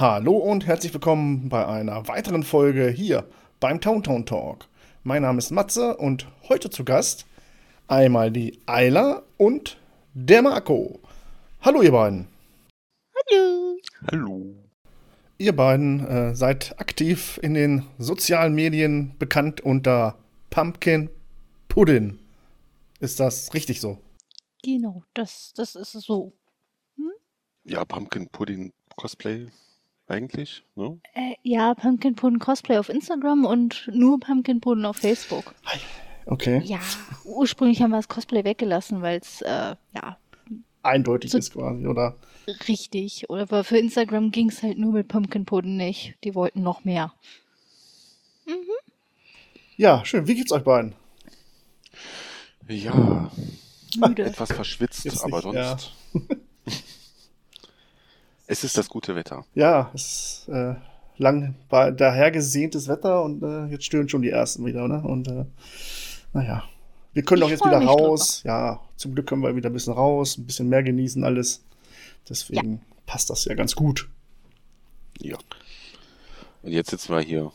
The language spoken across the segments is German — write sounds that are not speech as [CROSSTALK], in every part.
Hallo und herzlich willkommen bei einer weiteren Folge hier beim Towntown Talk. Mein Name ist Matze und heute zu Gast einmal die Ayla und der Marco. Hallo ihr beiden. Hallo. Hallo. Ihr beiden äh, seid aktiv in den sozialen Medien bekannt unter Pumpkin Pudding. Ist das richtig so? Genau, das, das ist so. Hm? Ja, Pumpkin Pudding Cosplay eigentlich. Ne? Äh, ja, Pumpkin Pudding Cosplay auf Instagram und nur Pumpkin Pudding auf Facebook. Okay. Ja, ursprünglich haben wir das Cosplay weggelassen, weil es, äh, ja. Eindeutig so ist quasi, oder? Richtig. Aber für Instagram ging es halt nur mit Pumpkin Pudding nicht. Die wollten noch mehr. Mhm. Ja, schön. Wie geht's euch beiden? Ja. Müde. Etwas verschwitzt, Jetzt aber nicht, sonst. Ja. [LAUGHS] Es ist das gute Wetter. Ja, es ist äh, lang dahergesehntes Wetter und äh, jetzt stören schon die ersten wieder, ne? Und äh, naja, wir können doch jetzt wieder raus. Drüber. Ja, zum Glück können wir wieder ein bisschen raus, ein bisschen mehr genießen alles. Deswegen ja. passt das ja ganz gut. Ja. Und jetzt sitzen wir hier.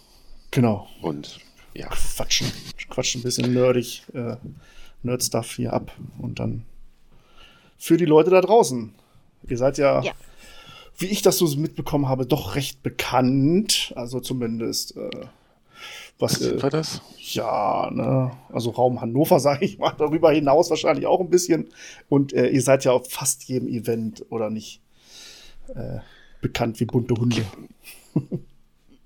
Genau. Und ja. Quatschen. Quatschen ein bisschen nerdig, äh, Nerd-Stuff hier ab. Und dann für die Leute da draußen. Ihr seid ja, ja wie ich das so mitbekommen habe, doch recht bekannt. Also zumindest. Äh, was äh, war das? Ja, ne, also Raum Hannover, [LAUGHS] sage ich mal, darüber hinaus wahrscheinlich auch ein bisschen. Und äh, ihr seid ja auf fast jedem Event, oder nicht? Äh, bekannt wie bunte Hunde.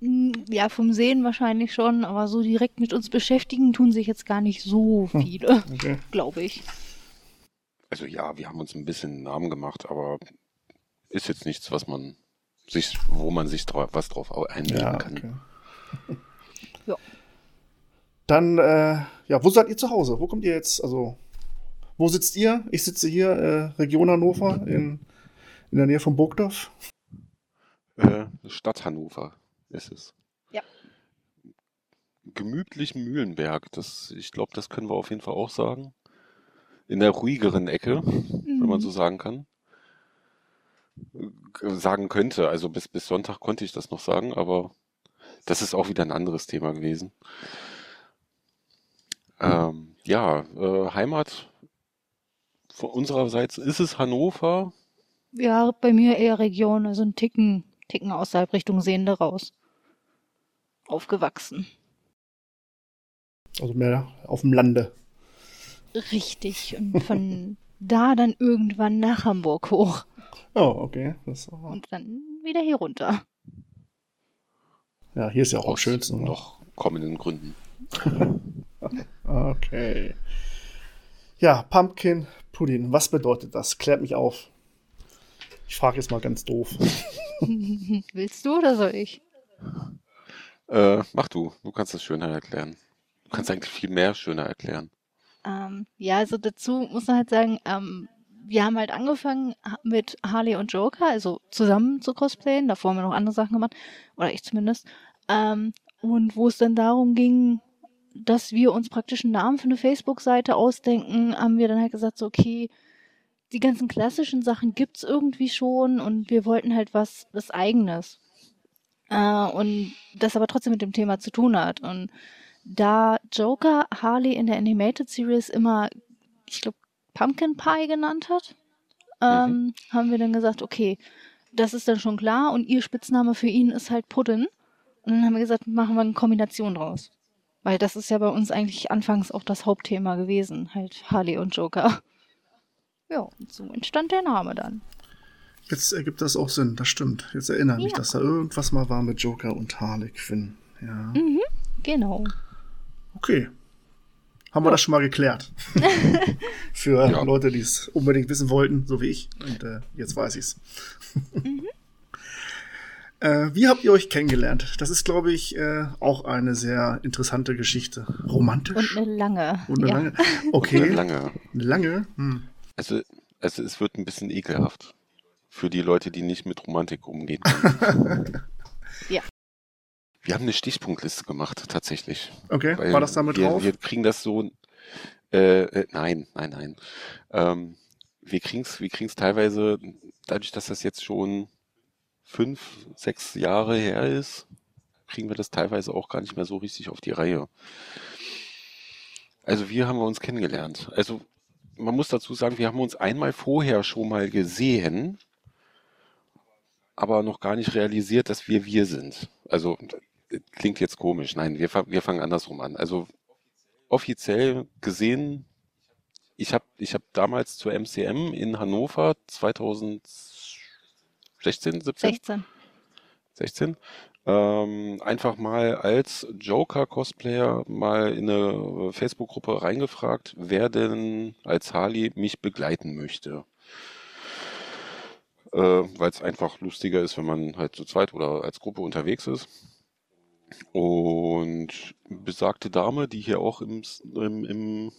Mm, ja, vom Sehen wahrscheinlich schon, aber so direkt mit uns beschäftigen tun sich jetzt gar nicht so hm, viele, okay. glaube ich. Also ja, wir haben uns ein bisschen Namen gemacht, aber ist jetzt nichts, was man sich, wo man sich drauf, was drauf einbilden ja, kann. Okay. [LAUGHS] ja. Dann, äh, ja, wo seid ihr zu Hause? Wo kommt ihr jetzt? Also, wo sitzt ihr? Ich sitze hier, äh, Region Hannover, in, in der Nähe von Burgdorf. Äh, Stadt Hannover ist es. Ja. Gemütlich Mühlenberg, das, ich glaube, das können wir auf jeden Fall auch sagen. In der ruhigeren Ecke, mhm. wenn man mhm. so sagen kann sagen könnte. Also bis, bis Sonntag konnte ich das noch sagen, aber das ist auch wieder ein anderes Thema gewesen. Ähm, ja, äh, Heimat von unsererseits ist es Hannover. Ja, bei mir eher Region, also ein Ticken, Ticken außerhalb Richtung Sehende raus. Aufgewachsen. Also mehr auf dem Lande. Richtig. Und von [LAUGHS] da dann irgendwann nach Hamburg hoch. Oh, okay. Und dann wieder hier runter. Ja, hier ist ja auch am schönsten. Noch kommenden Gründen. [LAUGHS] okay. Ja, Pumpkin Pudding. Was bedeutet das? Klärt mich auf. Ich frage jetzt mal ganz doof. [LAUGHS] Willst du oder soll ich? Äh, mach du. Du kannst das schöner erklären. Du kannst eigentlich viel mehr schöner erklären. Ähm, ja, also dazu muss man halt sagen, ähm, wir haben halt angefangen mit Harley und Joker, also zusammen zu cosplayen. Davor haben wir noch andere Sachen gemacht, oder ich zumindest. Ähm, und wo es dann darum ging, dass wir uns praktisch einen Namen für eine Facebook-Seite ausdenken, haben wir dann halt gesagt, so, okay, die ganzen klassischen Sachen gibt's irgendwie schon und wir wollten halt was, was eigenes. Äh, und das aber trotzdem mit dem Thema zu tun hat. Und da Joker Harley in der Animated Series immer, ich glaube, Pumpkin Pie genannt hat, ähm, mhm. haben wir dann gesagt, okay, das ist dann schon klar und ihr Spitzname für ihn ist halt Puddin. Und dann haben wir gesagt, machen wir eine Kombination draus. Weil das ist ja bei uns eigentlich anfangs auch das Hauptthema gewesen, halt Harley und Joker. [LAUGHS] Ja, und so entstand der Name dann. Jetzt ergibt das auch Sinn, das stimmt. Jetzt erinnere ich mich, dass da irgendwas mal war mit Joker und Harley Quinn. Ja. Mhm, genau. Okay, haben wir das schon mal geklärt. [LAUGHS] Für ja. Leute, die es unbedingt wissen wollten, so wie ich. Und äh, jetzt weiß ich's. mhm. [LAUGHS] Äh, wie habt ihr euch kennengelernt? Das ist, glaube ich, äh, auch eine sehr interessante Geschichte. Romantisch? Und eine lange. Und eine ja. lange. [LAUGHS] Okay. Eine lange. Eine lange? Hm. Also, also es wird ein bisschen ekelhaft. Für die Leute, die nicht mit Romantik umgehen können. Ja. Wir haben eine Stichpunktliste gemacht, tatsächlich. Okay, Weil war das damit wir, drauf? Wir kriegen das so. Äh, äh, nein, nein, nein. Ähm, wir kriegen es wir kriegen's teilweise, dadurch, dass das jetzt schon fünf, sechs Jahre her ist, kriegen wir das teilweise auch gar nicht mehr so richtig auf die Reihe. Also wie haben wir uns kennengelernt? Also man muss dazu sagen, wir haben uns einmal vorher schon mal gesehen, aber noch gar nicht realisiert, dass wir wir sind. Also klingt jetzt komisch. Nein, wir, wir fangen andersrum an. Also offiziell gesehen, ich habe ich hab damals zur MCM in Hannover 2016, 17, 16. 16 ähm, einfach mal als Joker-Cosplayer mal in eine Facebook-Gruppe reingefragt, wer denn als Harley mich begleiten möchte. Äh, Weil es einfach lustiger ist, wenn man halt zu zweit oder als Gruppe unterwegs ist. Und besagte Dame, die hier auch im, im, im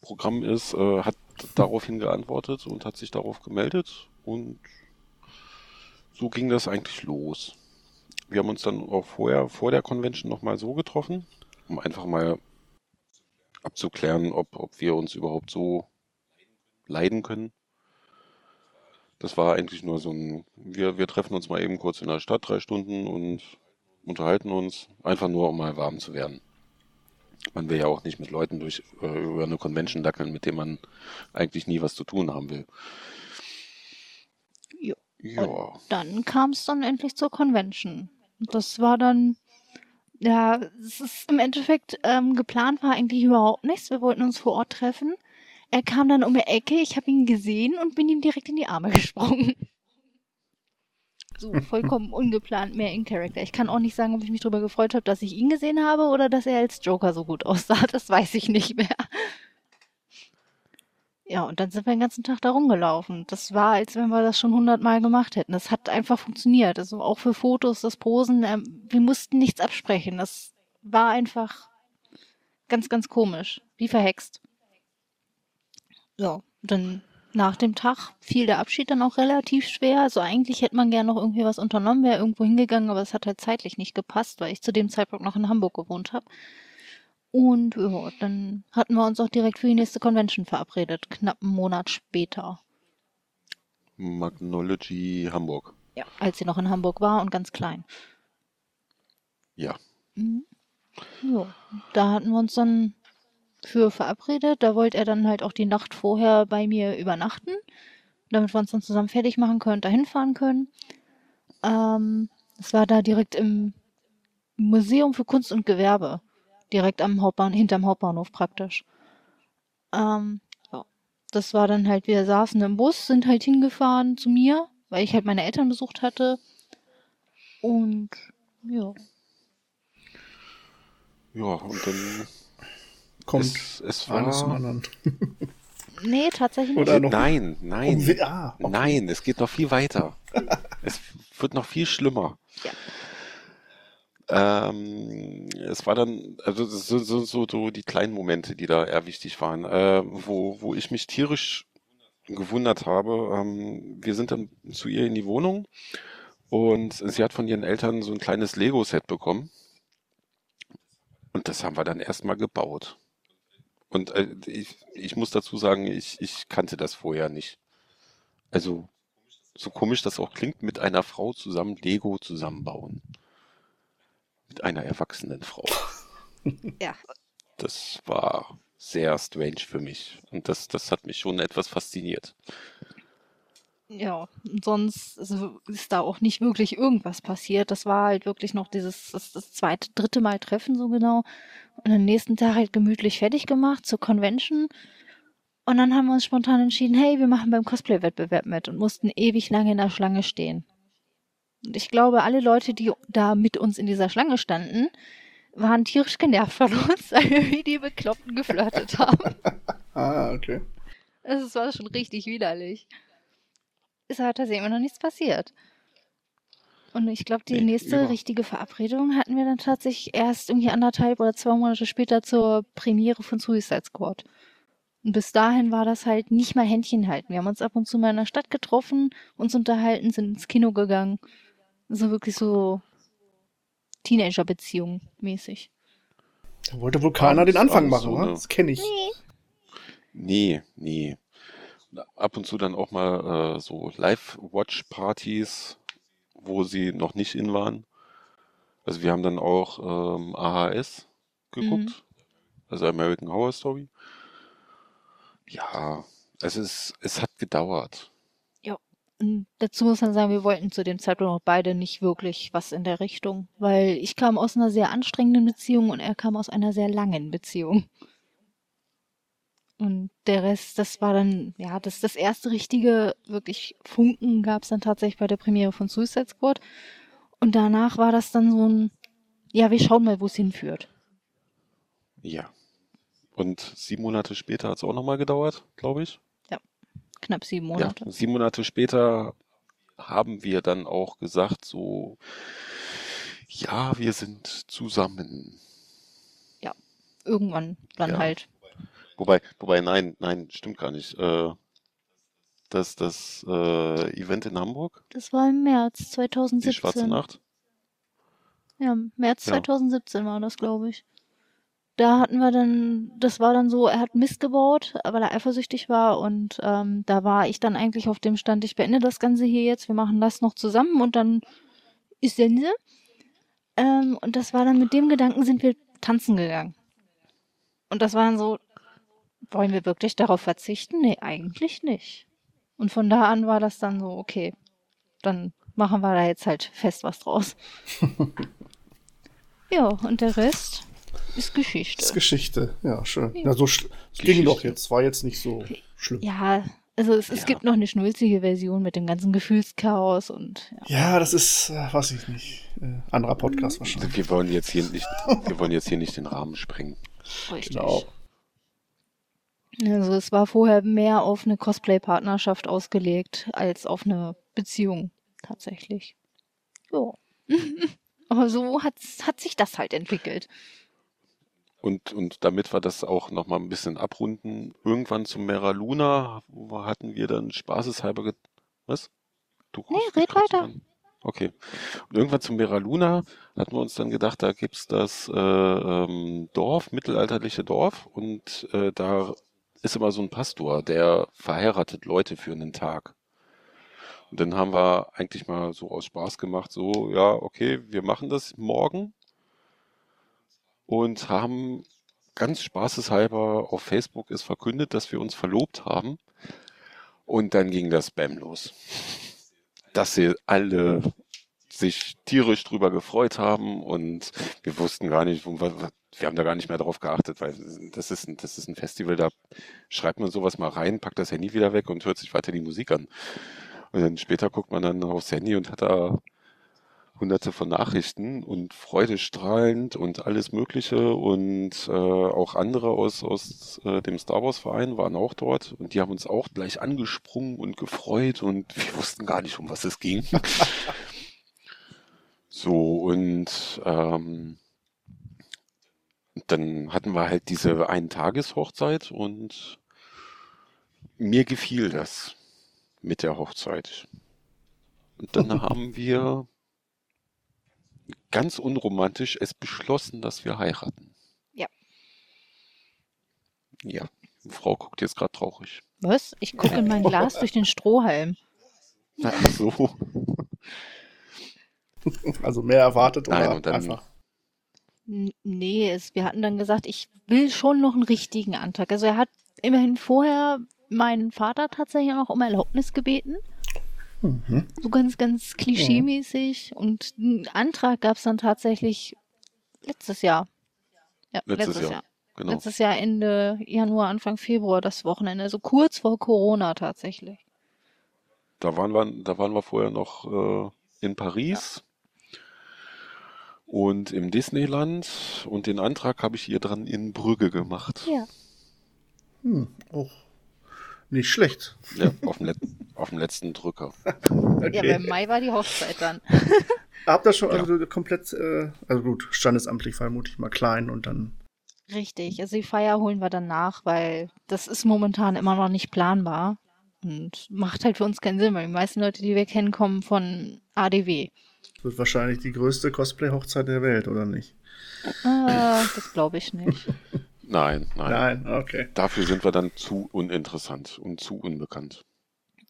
Programm ist, äh, hat [LAUGHS] daraufhin geantwortet und hat sich darauf gemeldet. Und so ging das eigentlich los. Wir haben uns dann auch vorher, vor der Convention nochmal so getroffen, um einfach mal abzuklären, ob, ob wir uns überhaupt so leiden können. Das war eigentlich nur so ein, wir, wir treffen uns mal eben kurz in der Stadt, drei Stunden und unterhalten uns, einfach nur um mal warm zu werden. Man will ja auch nicht mit Leuten durch äh, über eine Convention dackeln, mit denen man eigentlich nie was zu tun haben will. Jo. Ja. Dann kam es dann endlich zur Convention. Das war dann, ja, es ist im Endeffekt ähm, geplant war eigentlich überhaupt nichts. Wir wollten uns vor Ort treffen. Er kam dann um die Ecke, ich habe ihn gesehen und bin ihm direkt in die Arme [LAUGHS] gesprungen. So, vollkommen ungeplant, mehr in Character. Ich kann auch nicht sagen, ob ich mich darüber gefreut habe, dass ich ihn gesehen habe oder dass er als Joker so gut aussah. Das weiß ich nicht mehr. Ja, und dann sind wir den ganzen Tag da rumgelaufen. Das war, als wenn wir das schon hundertmal gemacht hätten. Das hat einfach funktioniert. Also auch für Fotos, das Posen, ähm, wir mussten nichts absprechen. Das war einfach ganz, ganz komisch. Wie verhext. Ja, dann nach dem Tag fiel der Abschied dann auch relativ schwer. Also eigentlich hätte man gerne noch irgendwie was unternommen, wäre irgendwo hingegangen, aber es hat halt zeitlich nicht gepasst, weil ich zu dem Zeitpunkt noch in Hamburg gewohnt habe. Und ja, dann hatten wir uns auch direkt für die nächste Convention verabredet, knapp einen Monat später. Magnology Hamburg. Ja, als sie noch in Hamburg war und ganz klein. Ja. Mhm. Ja, da hatten wir uns dann für verabredet. Da wollte er dann halt auch die Nacht vorher bei mir übernachten, damit wir uns dann zusammen fertig machen können, dahin fahren können. Ähm, es war da direkt im Museum für Kunst und Gewerbe, direkt am Hauptbahn, hinterm Hauptbahnhof praktisch. Ähm, ja. Das war dann halt, wir saßen im Bus, sind halt hingefahren zu mir, weil ich halt meine Eltern besucht hatte. Und ja, Ja, und dann Kommt es, es eines zum war. [LAUGHS] anderen. nee, tatsächlich nicht. Oder noch. Nein, nein. Um ah, okay. Nein, es geht noch viel weiter. [LAUGHS] es wird noch viel schlimmer. Ähm, es war dann, also sind so, so, so die kleinen Momente, die da eher wichtig waren, äh, wo, wo ich mich tierisch gewundert habe. Ähm, wir sind dann zu ihr in die Wohnung und sie hat von ihren Eltern so ein kleines Lego-Set bekommen. Und das haben wir dann erstmal gebaut. Und äh, ich, ich muss dazu sagen, ich, ich kannte das vorher nicht. Also, so komisch das auch klingt, mit einer Frau zusammen Lego zusammenbauen. Mit einer erwachsenen Frau. [LAUGHS] Ja. Das war sehr strange für mich. Und das, das hat mich schon etwas fasziniert. Ja, und sonst ist da auch nicht wirklich irgendwas passiert. Das war halt wirklich noch dieses, das, das zweite, dritte Mal Treffen so genau. Und am nächsten Tag halt gemütlich fertig gemacht zur Convention. Und dann haben wir uns spontan entschieden, hey, wir machen beim Cosplay-Wettbewerb mit und mussten ewig lange in der Schlange stehen. Und ich glaube, alle Leute, die da mit uns in dieser Schlange standen, waren tierisch genervt von uns, [LAUGHS] weil wir wie die Bekloppten geflirtet haben. [LAUGHS] Ah, okay. Es war schon richtig widerlich. Ist halt tatsächlich immer noch nichts passiert. Und ich glaube, die Nee, nächste über- richtige Verabredung hatten wir dann tatsächlich erst irgendwie anderthalb oder zwei Monate später zur Premiere von Suicide Squad. Und bis dahin war das halt nicht mal Händchen halten. Wir haben uns ab und zu mal in der Stadt getroffen, uns unterhalten, sind ins Kino gegangen. So wirklich so Teenager-Beziehung mäßig. Da wollte wohl keiner den Anfang machen, so ne? eine- Das kenne ich. Nee, nee. Ab und zu dann auch mal äh, so Live-Watch-Partys, wo sie noch nicht in waren. Also wir haben dann auch ähm, AHS geguckt, also American Horror Story. Ja, es ist, es hat gedauert. Und dazu muss man sagen, wir wollten zu dem Zeitpunkt auch beide nicht wirklich was in der Richtung, weil ich kam aus einer sehr anstrengenden Beziehung und er kam aus einer sehr langen Beziehung. Und der Rest, das war dann, ja, das, das erste richtige, wirklich Funken gab es dann tatsächlich bei der Premiere von Suicide Squad. Und danach war das dann so ein, ja, wir schauen mal, wo es hinführt. Ja. Und sieben Monate später hat es auch nochmal gedauert, glaube ich. Knapp sieben Monate. Ja, sieben Monate später haben wir dann auch gesagt, so, ja, wir sind zusammen. Irgendwann dann Ja. halt. Wobei, wobei, nein, nein, stimmt gar nicht. Äh, das, das äh, Event in Hamburg, Das war im März die 2017. Schwarze Nacht, Ja, März Ja. 2017 war das, glaube ich. Da hatten wir dann, das war dann so, er hat Mist gebaut, weil er eifersüchtig war und ähm, da war ich dann eigentlich auf dem Stand, ich beende das Ganze hier jetzt, wir machen das noch zusammen und dann ist Sense. Ähm, und das war dann mit dem Gedanken, sind wir tanzen gegangen. Und das war dann so, wollen wir wirklich darauf verzichten? Nee, eigentlich nicht. Und von da an war das dann so, okay, dann machen wir da jetzt halt fest was draus. [LAUGHS] Ja, und der Rest ist Geschichte. Ist Geschichte. Ja, schön. Ja. Ja, so es ging doch jetzt. War jetzt nicht so schlimm. ja, also es, es Ja. gibt noch eine schnulzige Version mit dem ganzen Gefühlschaos und ja. Ja, das ist, äh, weiß ich nicht. Äh, anderer Podcast wahrscheinlich. wir wollen jetzt hier nicht, [LAUGHS] wir wollen jetzt hier nicht den Rahmen sprengen. richtig. Genau. Also es war vorher mehr auf eine Cosplay-Partnerschaft ausgelegt als auf eine Beziehung tatsächlich. Ja. [LAUGHS] Aber so hat, hat sich das halt entwickelt. Und, und damit wir das auch nochmal ein bisschen abrunden, irgendwann zum Mera Luna hatten wir dann spaßeshalber ge Was? Du Nee, red weiter. an. Okay. Und irgendwann zum Mera Luna hatten wir uns dann gedacht, da gibt's das äh, ähm, Dorf, mittelalterliche Dorf, und äh, da ist immer so ein Pastor, der verheiratet Leute für einen Tag. Und dann haben wir eigentlich mal so aus Spaß gemacht, so, ja, okay, wir machen das morgen und haben ganz spaßeshalber auf Facebook es verkündet, dass wir uns verlobt haben. Und dann ging das Spam los. Dass sie alle sich tierisch drüber gefreut haben und wir wussten gar nicht, wir haben da gar nicht mehr drauf geachtet, weil das ist, ein, das ist ein Festival, da schreibt man sowas mal rein, packt das Handy wieder weg und hört sich weiter die Musik an. Und dann später guckt man dann aufs Handy und hat da hunderte von Nachrichten und freudestrahlend und alles Mögliche und äh, auch andere aus, aus äh, dem Star Wars Verein waren auch dort und die haben uns auch gleich angesprungen und gefreut und wir wussten gar nicht, um was es ging. [LAUGHS] so und ähm, dann hatten wir halt diese Ein-Tages-Hochzeit und mir gefiel das mit der Hochzeit. Und dann [LAUGHS] haben wir ganz unromantisch es beschlossen, dass wir heiraten. Ja. Ja, die Frau guckt jetzt gerade traurig. Was? Ich gucke in mein [LAUGHS] Glas durch den Strohhalm. Ach so. [LAUGHS] Also mehr erwartet Nein, oder und dann- einfach. Nee, es, wir hatten dann gesagt, ich will schon noch einen richtigen Antrag. Also er hat immerhin vorher meinen Vater tatsächlich auch um Erlaubnis gebeten. Mhm. So ganz, ganz klischeemäßig. Und einen Antrag gab es dann tatsächlich letztes Jahr. Ja, Letztes letztes, Jahr, Jahr. Genau. Letztes Jahr Ende Januar, Anfang Februar, das Wochenende. Also kurz vor Corona tatsächlich. Da waren wir, da waren wir vorher noch äh, in Paris und im Disneyland und den Antrag habe ich ihr dran in Brügge gemacht. Ja. Hm, auch nicht schlecht. Ja, auf dem, Let auf dem letzten Drücker. [LAUGHS] okay. Ja, aber im Mai war die Hochzeit dann. [LAUGHS] Habt ihr schon ja. also komplett, äh, also gut, standesamtlich vermutlich mal klein und dann. Richtig, also die Feier holen wir dann nach, weil das ist momentan immer noch nicht planbar und macht halt für uns keinen Sinn, weil die meisten Leute, die wir kennen, kommen von ADW. Das wird wahrscheinlich die größte Cosplay-Hochzeit der Welt, oder nicht? Äh, das glaube ich nicht. [LAUGHS] Nein, nein. Nein, okay. Dafür sind wir dann zu uninteressant und zu unbekannt.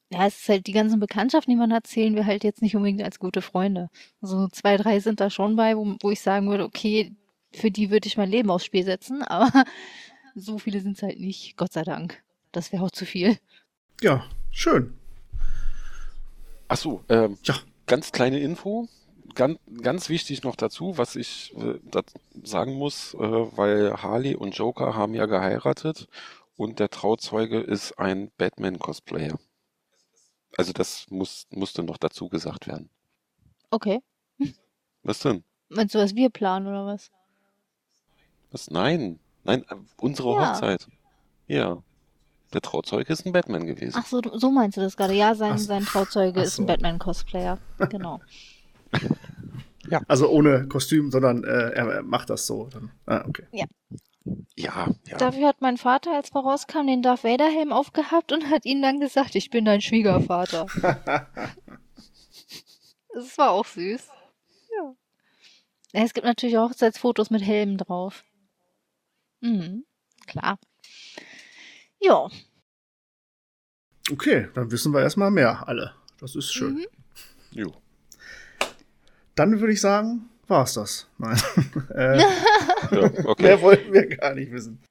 Ja, es ist halt die ganzen Bekanntschaften, die man hat, zählen wir halt jetzt nicht unbedingt als gute Freunde. Also zwei, drei sind da schon bei, wo, wo ich sagen würde, okay, für die würde ich mein Leben aufs Spiel setzen, [LAUGHS] aber so viele sind es halt nicht, Gott sei Dank. Das wäre auch zu viel. Ja, schön. Ach so, ähm, ja. ganz kleine Info ganz, ganz wichtig noch dazu, was ich äh, sagen muss, äh, weil Harley und Joker haben ja geheiratet und der Trauzeuge ist ein Batman-Cosplayer. Also das muss, musste noch dazu gesagt werden. Okay. Was denn? Meinst du, was wir planen oder was? Was? Nein. Nein, äh, unsere ja. Hochzeit. Ja. Der Trauzeuge ist ein Batman gewesen. Ach so, so meinst du das gerade. Ja, sein, sein Trauzeuge so. ist ein Batman-Cosplayer. Genau. [LAUGHS] Ja. Also ohne Kostüm, sondern äh, er macht das so. Dann. Ah, okay. Ja. Ja, ja. Dafür hat mein Vater, als wir rauskamen, den Darth Vader Helm aufgehabt und hat ihnen dann gesagt, ich bin dein Schwiegervater. [LAUGHS] das war auch süß. Ja. Es gibt natürlich auch Hochzeitsfotos mit Helmen drauf. Mhm, klar. Ja. Okay, dann wissen wir erstmal mehr, alle. Das ist schön. Mhm. Jo. Dann würde ich sagen, war es das. Nein. [LAUGHS] äh, ja, okay. Mehr wollten wir gar nicht wissen.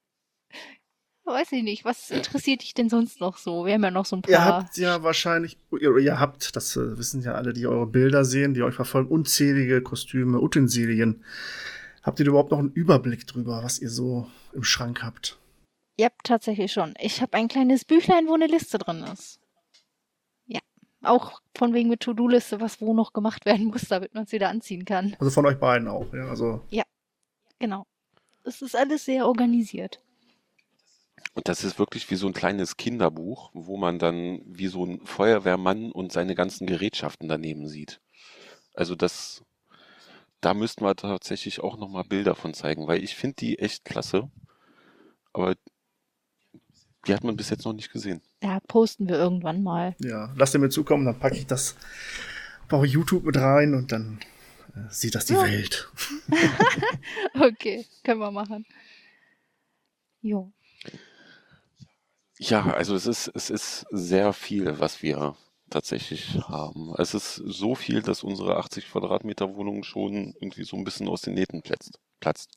Weiß ich nicht. Was interessiert dich denn sonst noch so? Wir haben ja noch so ein paar. Ihr habt ja wahrscheinlich, ihr, ihr habt, das äh, wissen ja alle, die eure Bilder sehen, die euch verfolgen, unzählige Kostüme, Utensilien. Habt ihr überhaupt noch einen Überblick drüber, was ihr so im Schrank habt? Ja, tatsächlich schon. Ich habe ein kleines Büchlein, wo eine Liste drin ist. Auch von wegen mit To-Do-Liste, was wo noch gemacht werden muss, damit man es wieder anziehen kann. Also von euch beiden auch, ja. Also. Ja, genau. Es ist alles sehr organisiert. Und das ist wirklich wie so ein kleines Kinderbuch, wo man dann wie so ein Feuerwehrmann und seine ganzen Gerätschaften daneben sieht. Also das, da müssten wir tatsächlich auch nochmal Bilder von zeigen, weil ich finde die echt klasse. Aber die hat man bis jetzt noch nicht gesehen. Ja, posten wir irgendwann mal. Ja, lasst ihr mir zukommen, dann packe ich das bei YouTube mit rein und dann äh, sieht das die ja. Welt. [LAUGHS] okay, können wir machen. Jo. Ja, also es ist, es ist sehr viel, was wir tatsächlich haben. Es ist so viel, dass unsere 80 Quadratmeter Wohnung schon irgendwie so ein bisschen aus den Nähten platzt. platzt.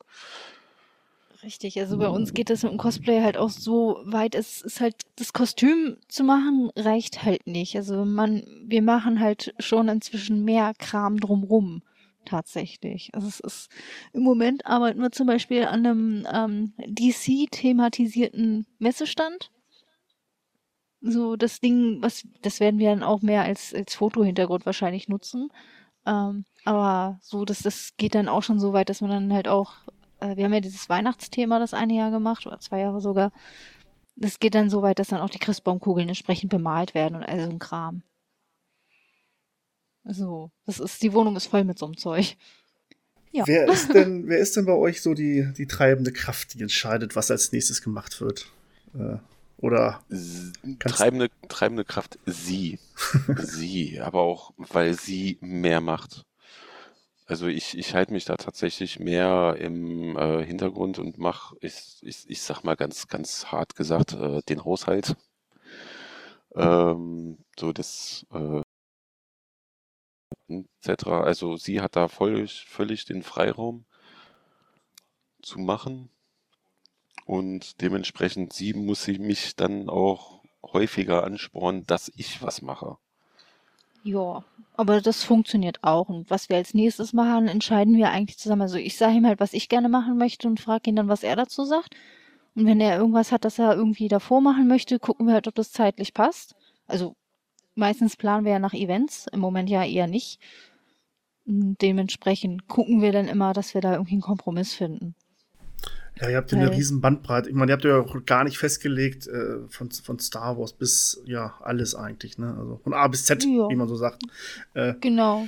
Richtig, also bei uns geht das mit dem Cosplay halt auch so weit, es ist halt, das Kostüm zu machen reicht halt nicht. Also man, wir machen halt schon inzwischen mehr Kram drumrum, tatsächlich. Also es ist, im Moment arbeiten wir zum Beispiel an einem ähm, DC-thematisierten Messestand. So das Ding, was, das werden wir dann auch mehr als, als Fotohintergrund wahrscheinlich nutzen. Ähm, aber so, dass das geht dann auch schon so weit, dass man dann halt auch äh, wir haben ja dieses Weihnachtsthema das eine Jahr gemacht, oder zwei Jahre sogar. Das geht dann so weit, dass dann auch die Christbaumkugeln entsprechend bemalt werden und all so ein Kram. So, das ist, die Wohnung ist voll mit so einem Zeug. Ja. Wer ist denn, wer ist denn bei euch so die, die treibende Kraft, die entscheidet, was als nächstes gemacht wird? Äh, oder treibende, treibende Kraft sie. [LAUGHS] sie, aber auch, weil sie mehr macht. Also ich, ich halte mich da tatsächlich mehr im äh, Hintergrund und mache, ich, ich, ich sag mal ganz, ganz hart gesagt, äh, den Haushalt. Ähm, so das äh, etc. Also sie hat da völlig, völlig den Freiraum zu machen. Und dementsprechend sie muss sie mich dann auch häufiger anspornen, dass ich was mache. Ja, aber das funktioniert auch. Und was wir als nächstes machen, entscheiden wir eigentlich zusammen. Also ich sage ihm halt, was ich gerne machen möchte und frage ihn dann, was er dazu sagt. Und wenn er irgendwas hat, das er irgendwie davor machen möchte, gucken wir halt, ob das zeitlich passt. Also meistens planen wir ja nach Events, im Moment ja eher nicht. Dementsprechend gucken wir dann immer, dass wir da irgendwie einen Kompromiss finden. Ja, ihr habt ja eine riesen Bandbreite. Ich meine, ihr habt ja auch gar nicht festgelegt äh, von, von Star Wars bis ja alles eigentlich, ne? Also von A bis Z, ja. wie man so sagt. Äh, genau.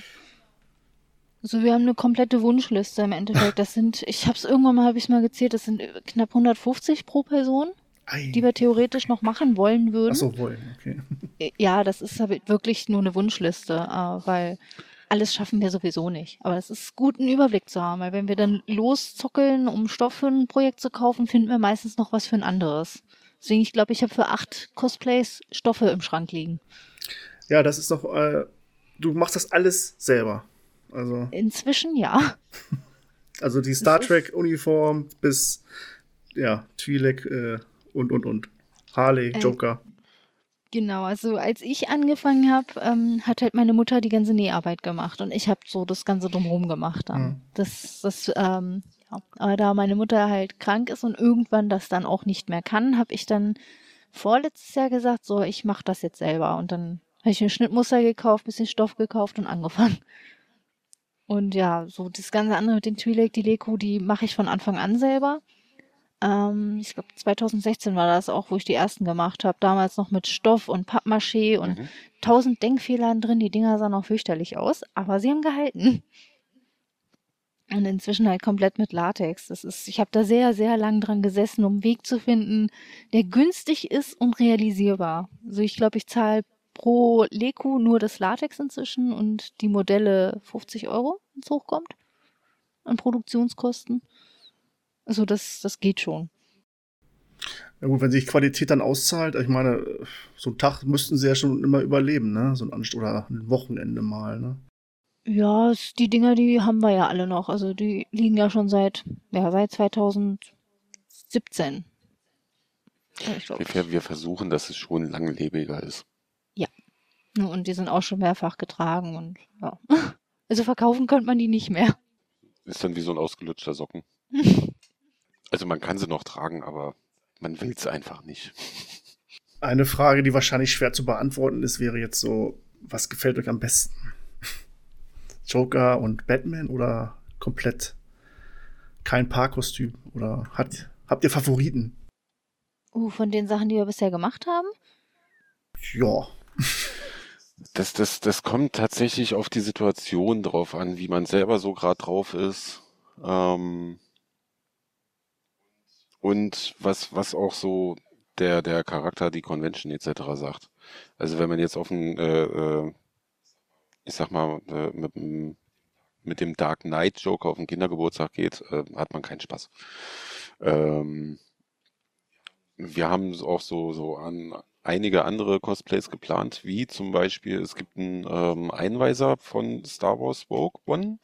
Also wir haben eine komplette Wunschliste im Endeffekt. Das sind, ich habe es irgendwann mal, habe ich mal gezählt, das sind knapp 150 pro Person, Ei. die wir theoretisch noch machen wollen würden. Ach so, wollen, okay. Ja, das ist wirklich nur eine Wunschliste, äh, weil alles schaffen wir sowieso nicht. Aber es ist gut, einen Überblick zu haben, weil wenn wir dann loszockeln, um Stoff für ein Projekt zu kaufen, finden wir meistens noch was für ein anderes. Deswegen, ich glaube, ich habe für acht Cosplays Stoffe im Schrank liegen. Ja, das ist doch, äh, du machst das alles selber. Also. Inzwischen ja. [LAUGHS] Also die Star Trek-Uniform bis, ja, Twi'lek äh, und, und, und. Harley, äh, Joker. Genau, also als ich angefangen habe, ähm, hat halt meine Mutter die ganze Näharbeit gemacht und ich habe so das Ganze drumherum gemacht dann. Mhm. Das, das, ähm, ja. Aber da meine Mutter halt krank ist und irgendwann das dann auch nicht mehr kann, habe ich dann vorletztes Jahr gesagt, so, ich mache das jetzt selber. Und dann habe ich mir Schnittmuster gekauft, bisschen Stoff gekauft und angefangen. Und ja, so das ganze andere mit den Twi'lek, die Leko, die mache ich von Anfang an selber. Ähm, ich glaube 2016 war das auch, wo ich die ersten gemacht habe. Damals noch mit Stoff und Pappmaché und mhm. tausend Denkfehlern drin. Die Dinger sahen auch fürchterlich aus, aber sie haben gehalten. Und inzwischen halt komplett mit Latex. Das ist, ich habe da sehr, sehr lang dran gesessen, um einen Weg zu finden, der günstig ist und realisierbar. Also ich glaube, ich zahle pro Leku nur das Latex inzwischen und die Modelle 50 Euro, wenn es hochkommt, an Produktionskosten. Also das, das geht schon. Ja gut, wenn sich Qualität dann auszahlt, ich meine, so einen Tag müssten sie ja schon immer überleben, ne? So ein Anst oder ein Wochenende mal, ne? Ja, die Dinger, die haben wir ja alle noch. Also die liegen ja schon seit, ja, seit 2017. Ja, wir, wir, versuchen, dass es schon langlebiger ist. Ja. Und die sind auch schon mehrfach getragen und ja. [LAUGHS] Also verkaufen könnte man die nicht mehr. Ist dann wie so ein ausgelutschter Socken. [LAUGHS] Also man kann sie noch tragen, aber man will es einfach nicht. Eine Frage, die wahrscheinlich schwer zu beantworten ist, wäre jetzt so, was gefällt euch am besten? Joker und Batman oder komplett kein Paarkostüm? Oder hat, habt ihr Favoriten? Uh, von den Sachen, die wir bisher gemacht haben? Ja. Das, das, das kommt tatsächlich auf die Situation drauf an, wie man selber so gerade drauf ist. Ähm, und was, was auch so der, der Charakter, die Convention etc. sagt. Also wenn man jetzt auf ein, äh, äh, ich sag mal, äh, mit, mit dem Dark Knight Joker auf den Kindergeburtstag geht, äh, hat man keinen Spaß. Ähm, wir haben auch so, so an einige andere Cosplays geplant, wie zum Beispiel, es gibt einen ähm, Einweiser von Star Wars Rogue One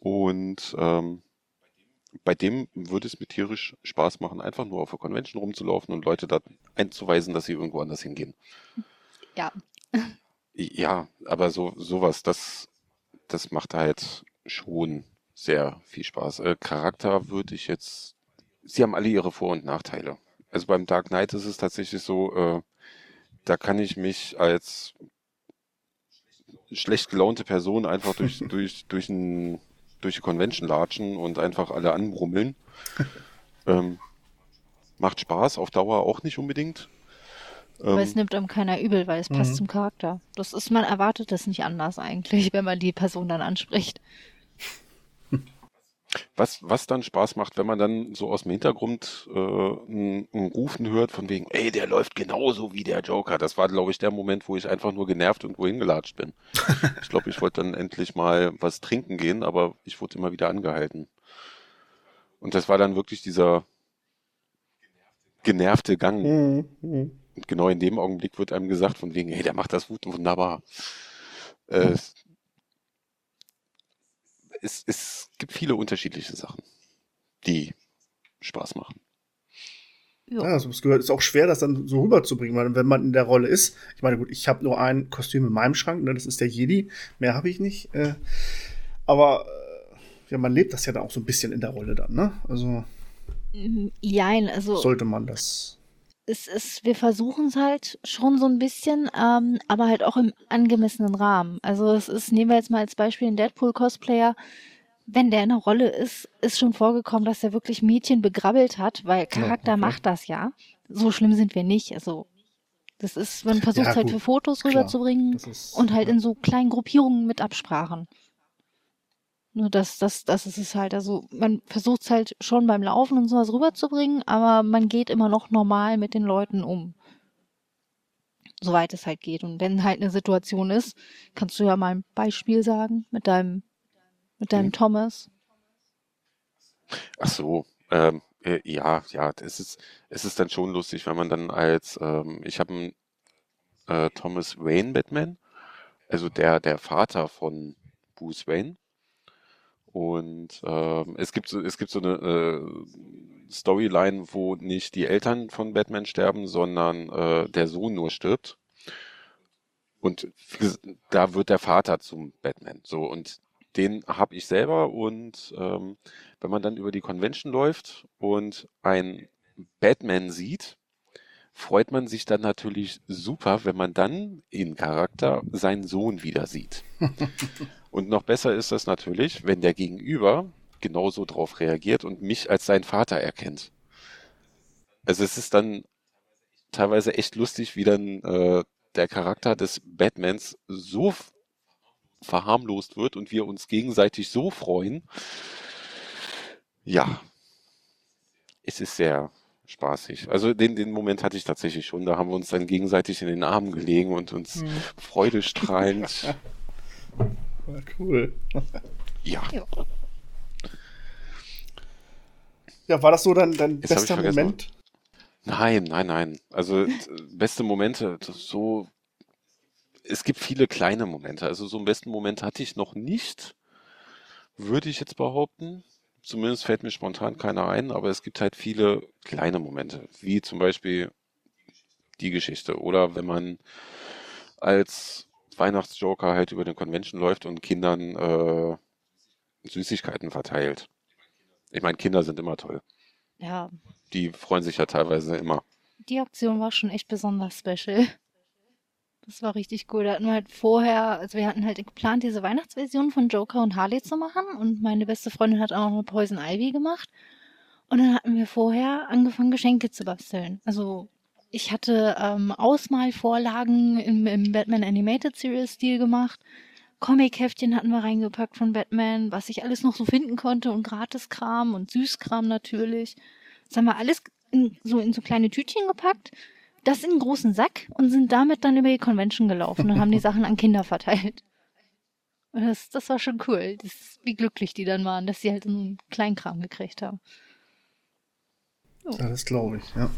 und ähm, bei dem würde es mir tierisch Spaß machen, einfach nur auf der Convention rumzulaufen und Leute da einzuweisen, dass sie irgendwo anders hingehen. Ja. Ja, aber so sowas, das, das macht halt schon sehr viel Spaß. Äh, Charakter würde ich jetzt. Sie haben alle ihre Vor- und Nachteile. Also beim Dark Knight ist es tatsächlich so, äh, da kann ich mich als schlecht gelaunte Person einfach durch, [LAUGHS] durch, durch ein durch die Convention latschen und einfach alle anbrummeln. [LAUGHS] ähm, macht Spaß, auf Dauer auch nicht unbedingt. Aber es ähm, nimmt einem keiner übel, weil es passt mhm. zum Charakter. Das ist, man erwartet das nicht anders eigentlich, wenn man die Person dann anspricht. Was, was dann Spaß macht, wenn man dann so aus dem Hintergrund äh, ein, ein Rufen hört von wegen, ey, der läuft genauso wie der Joker. Das war, glaube ich, der Moment, wo ich einfach nur genervt irgendwo hingelatscht bin. [LAUGHS] ich glaube, ich wollte dann endlich mal was trinken gehen, aber ich wurde immer wieder angehalten. Und das war dann wirklich dieser genervte Gang. Mhm. mhm. Und genau in dem Augenblick wird einem gesagt von wegen, hey, der macht das wunderbar. Äh, es, es gibt viele unterschiedliche Sachen, die Spaß machen. Ja, also es ist auch schwer, das dann so rüberzubringen, weil wenn man in der Rolle ist, ich meine, gut, ich habe nur ein Kostüm in meinem Schrank, ne, das ist der Jedi, mehr habe ich nicht. Äh, aber äh, ja, man lebt das ja dann auch so ein bisschen in der Rolle dann, ne? Also. Jein, also. Sollte man das es ist, wir versuchen es halt schon so ein bisschen, ähm, aber halt auch im angemessenen Rahmen. Also es ist, nehmen wir jetzt mal als Beispiel einen Deadpool-Cosplayer, wenn der in der Rolle ist, ist schon vorgekommen, dass er wirklich Mädchen begrabbelt hat, weil Charakter okay. macht das ja. So schlimm sind wir nicht. Also das ist, man versucht Ja, halt für Fotos rüberzubringen und halt in so kleinen Gruppierungen mit Absprachen. Nur das, das, das ist es halt. Also man versucht es halt schon beim Laufen und sowas rüberzubringen, aber man geht immer noch normal mit den Leuten um. Soweit es halt geht. Und wenn halt eine Situation ist, kannst du ja mal ein Beispiel sagen mit deinem, mit deinem Mhm. Thomas. Ach so, ähm, äh, ja, ja, es ist, es ist dann schon lustig, wenn man dann als, ähm, ich habe einen äh, Thomas Wayne Batman, also der, der Vater von Bruce Wayne. Und ähm, es gibt so, es gibt so eine äh, Storyline, wo nicht die Eltern von Batman sterben, sondern äh, der Sohn nur stirbt. Und da wird der Vater zum Batman. So, und den habe ich selber. Und ähm, wenn man dann über die Convention läuft und ein Batman sieht, freut man sich dann natürlich super, wenn man dann in Charakter seinen Sohn wieder sieht. [LAUGHS] Und noch besser ist das natürlich, wenn der Gegenüber genauso drauf reagiert und mich als seinen Vater erkennt. Also es ist dann teilweise echt lustig, wie dann äh, der Charakter des Batmans so verharmlost wird und wir uns gegenseitig so freuen. Ja, es ist sehr spaßig. Also den, den Moment hatte ich tatsächlich schon. Da haben wir uns dann gegenseitig in den Armen gelegen und uns Hm. freudestrahlend. [LAUGHS] Ja, cool. Ja, Ja. War das so dein, dein Jetzt bester. Moment? nein, nein, nein. Also t- beste Momente, so. Es gibt viele kleine Momente. Also so einen besten Moment hatte ich noch nicht, würde ich jetzt behaupten. Zumindest fällt mir spontan keiner ein, aber es gibt halt viele kleine Momente, wie zum Beispiel die Geschichte oder wenn man als Weihnachtsjoker halt über den Convention läuft und Kindern äh, Süßigkeiten verteilt. Ich meine, Kinder sind immer toll. Ja, Die freuen sich ja teilweise immer. die Aktion war schon echt besonders special. Das war richtig cool. Da hatten wir halt vorher, also wir hatten halt geplant, diese Weihnachtsversion von Joker und Harley zu machen. Und meine beste Freundin hat auch noch eine Poison Ivy gemacht. Und dann hatten wir vorher angefangen, Geschenke zu basteln. Also ich hatte ähm, Ausmalvorlagen im, im Batman Animated Series Stil gemacht. Comic-Heftchen hatten wir reingepackt von Batman, was ich alles noch so finden konnte und Gratiskram und Süßkram natürlich. Das haben wir alles in, so in so kleine Tütchen gepackt, das in einen großen Sack und sind damit dann über die Convention gelaufen und haben die [LAUGHS] Sachen an Kinder verteilt. Und das, das war schon cool, das, wie glücklich die dann waren, dass sie halt so einen Kleinkram gekriegt haben. Ja, das glaube ich, ja.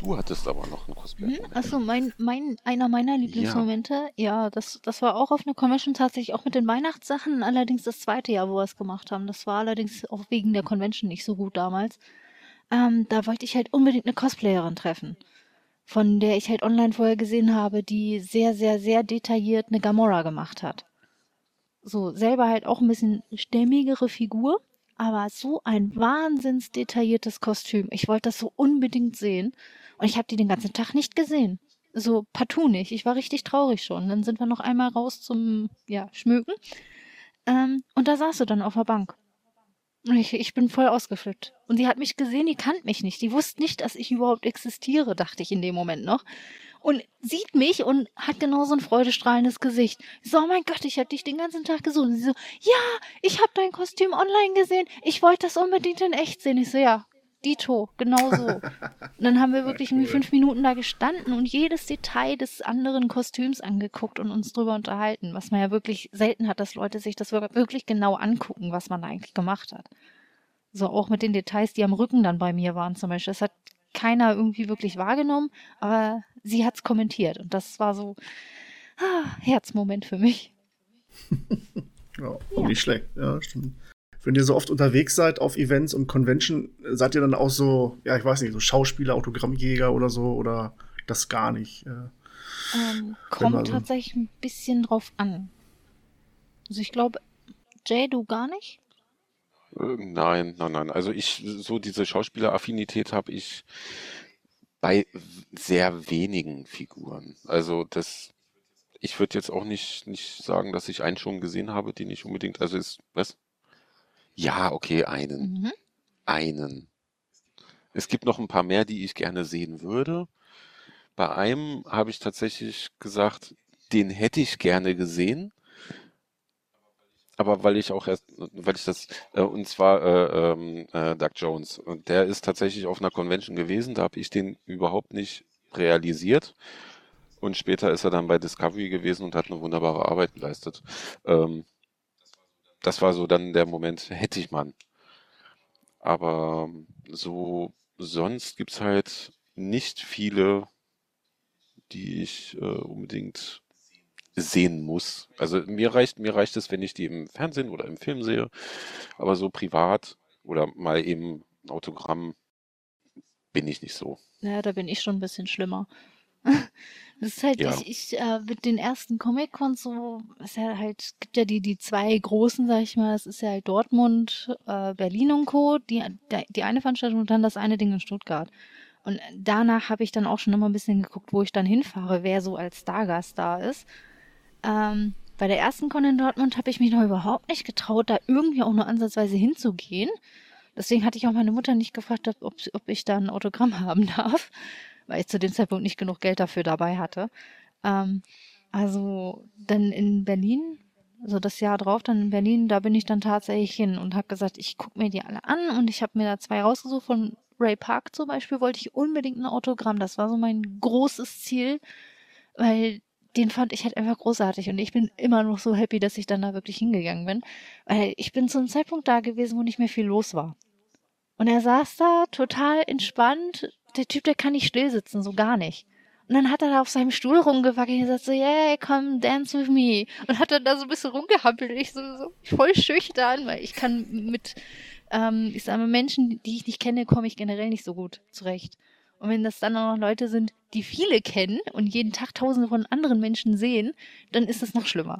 Du hattest aber noch einen Cosplay. Mhm. Achso, mein, mein, einer meiner Lieblingsmomente, ja, das, das war auch auf einer Convention tatsächlich auch mit den Weihnachtssachen, allerdings das zweite Jahr, wo wir es gemacht haben. Das war allerdings auch wegen der Convention nicht so gut damals. Ähm, da wollte ich halt unbedingt eine Cosplayerin treffen, von der ich halt online vorher gesehen habe, die sehr, sehr, sehr detailliert eine Gamora gemacht hat. So, selber halt auch ein bisschen stämmigere Figur, aber so ein wahnsinns detailliertes Kostüm. Ich wollte das so unbedingt sehen. Und ich habe die den ganzen Tag nicht gesehen. So partout nicht. Ich war richtig traurig schon. Dann sind wir noch einmal raus zum ja, Schmücken. Ähm, und da saß sie dann auf der Bank. Und ich, ich bin voll ausgeflippt. Und sie hat mich gesehen, die kannte mich nicht. Die wusste nicht, dass ich überhaupt existiere, dachte ich in dem Moment noch. Und sieht mich und hat genauso ein freudestrahlendes Gesicht. Ich so, oh mein Gott, ich habe dich den ganzen Tag gesucht. Und sie so, ja, ich habe dein Kostüm online gesehen. Ich wollte das unbedingt in echt sehen. Ich so, ja, Dito, genau so. Und dann haben wir wirklich irgendwie fünf Minuten da gestanden und jedes Detail des anderen Kostüms angeguckt und uns drüber unterhalten, was man ja wirklich selten hat, dass Leute sich das wirklich genau angucken, was man da eigentlich gemacht hat. So auch mit den Details, die am Rücken dann bei mir waren zum Beispiel. Das hat keiner irgendwie wirklich wahrgenommen, aber sie hat's kommentiert und das war so ah, Herzmoment für mich. [LAUGHS] Ja, auch nicht schlecht. Ja, stimmt. Wenn ihr so oft unterwegs seid auf Events und Convention, seid ihr dann auch so, ja, ich weiß nicht, so Schauspieler, Autogrammjäger oder so oder das gar nicht? Äh, Ähm, kommt also- tatsächlich ein bisschen drauf an. Also ich glaube, Jay, du gar nicht? Äh, Nein, nein, nein. Also ich, so diese Schauspieleraffinität habe ich bei sehr wenigen Figuren. Also das, ich würde jetzt auch nicht, nicht sagen, dass ich einen schon gesehen habe, den ich unbedingt, also ist, was? Ja, okay, einen. Mhm. Einen. Es gibt noch ein paar mehr, die ich gerne sehen würde. Bei einem habe ich tatsächlich gesagt, den hätte ich gerne gesehen. Aber weil ich auch erst, weil ich das, äh, und zwar äh, ähm, äh, Doug Jones. Und der ist tatsächlich auf einer Convention gewesen, da habe ich den überhaupt nicht realisiert. Und später ist er dann bei Discovery gewesen und hat eine wunderbare Arbeit geleistet. Ähm, das war so dann der Moment, hätte ich man. Aber so sonst gibt's halt nicht viele, die ich äh, unbedingt sehen muss. Also mir reicht, mir reicht es, wenn ich die im Fernsehen oder im Film sehe, aber so privat oder mal eben Autogramm bin ich nicht so. Ja, da bin ich schon ein bisschen schlimmer. [LAUGHS] Das ist halt, Ja. ich, ich äh, mit den ersten Comic-Cons so, ist ja halt, es gibt ja die, die zwei großen, sag ich mal, es ist ja halt Dortmund, äh, Berlin und Co., die, die eine Veranstaltung und dann das eine Ding in Stuttgart. Und danach habe ich dann auch schon immer ein bisschen geguckt, wo ich dann hinfahre, wer so als Stargast da ist. Ähm, bei der ersten Con in Dortmund habe ich mich noch überhaupt nicht getraut, da irgendwie auch nur ansatzweise hinzugehen. Deswegen hatte ich auch meine Mutter nicht gefragt, ob, ob ich da ein Autogramm [LAUGHS] haben darf, weil ich zu dem Zeitpunkt nicht genug Geld dafür dabei hatte. Ähm, also dann in Berlin, also das Jahr drauf, dann in Berlin, da bin ich dann tatsächlich hin und habe gesagt, ich gucke mir die alle an und ich habe mir da zwei rausgesucht. Von Ray Park zum Beispiel wollte ich unbedingt ein Autogramm. Das war so mein großes Ziel, weil den fand ich halt einfach großartig und ich bin immer noch so happy, dass ich dann da wirklich hingegangen bin, weil ich bin zu einem Zeitpunkt da gewesen, wo nicht mehr viel los war. Und er saß da total entspannt. Der Typ, der kann nicht still sitzen, so gar nicht. Und dann hat er da auf seinem Stuhl rumgewackelt und gesagt so, yeah, come dance with me. Und hat dann da so ein bisschen rumgehampelt. Ich so, so voll schüchtern, weil ich kann mit, ähm, ich sage mal, Menschen, die ich nicht kenne, komme ich generell nicht so gut zurecht. Und wenn das dann auch noch Leute sind, die viele kennen und jeden Tag tausende von anderen Menschen sehen, dann ist es noch schlimmer.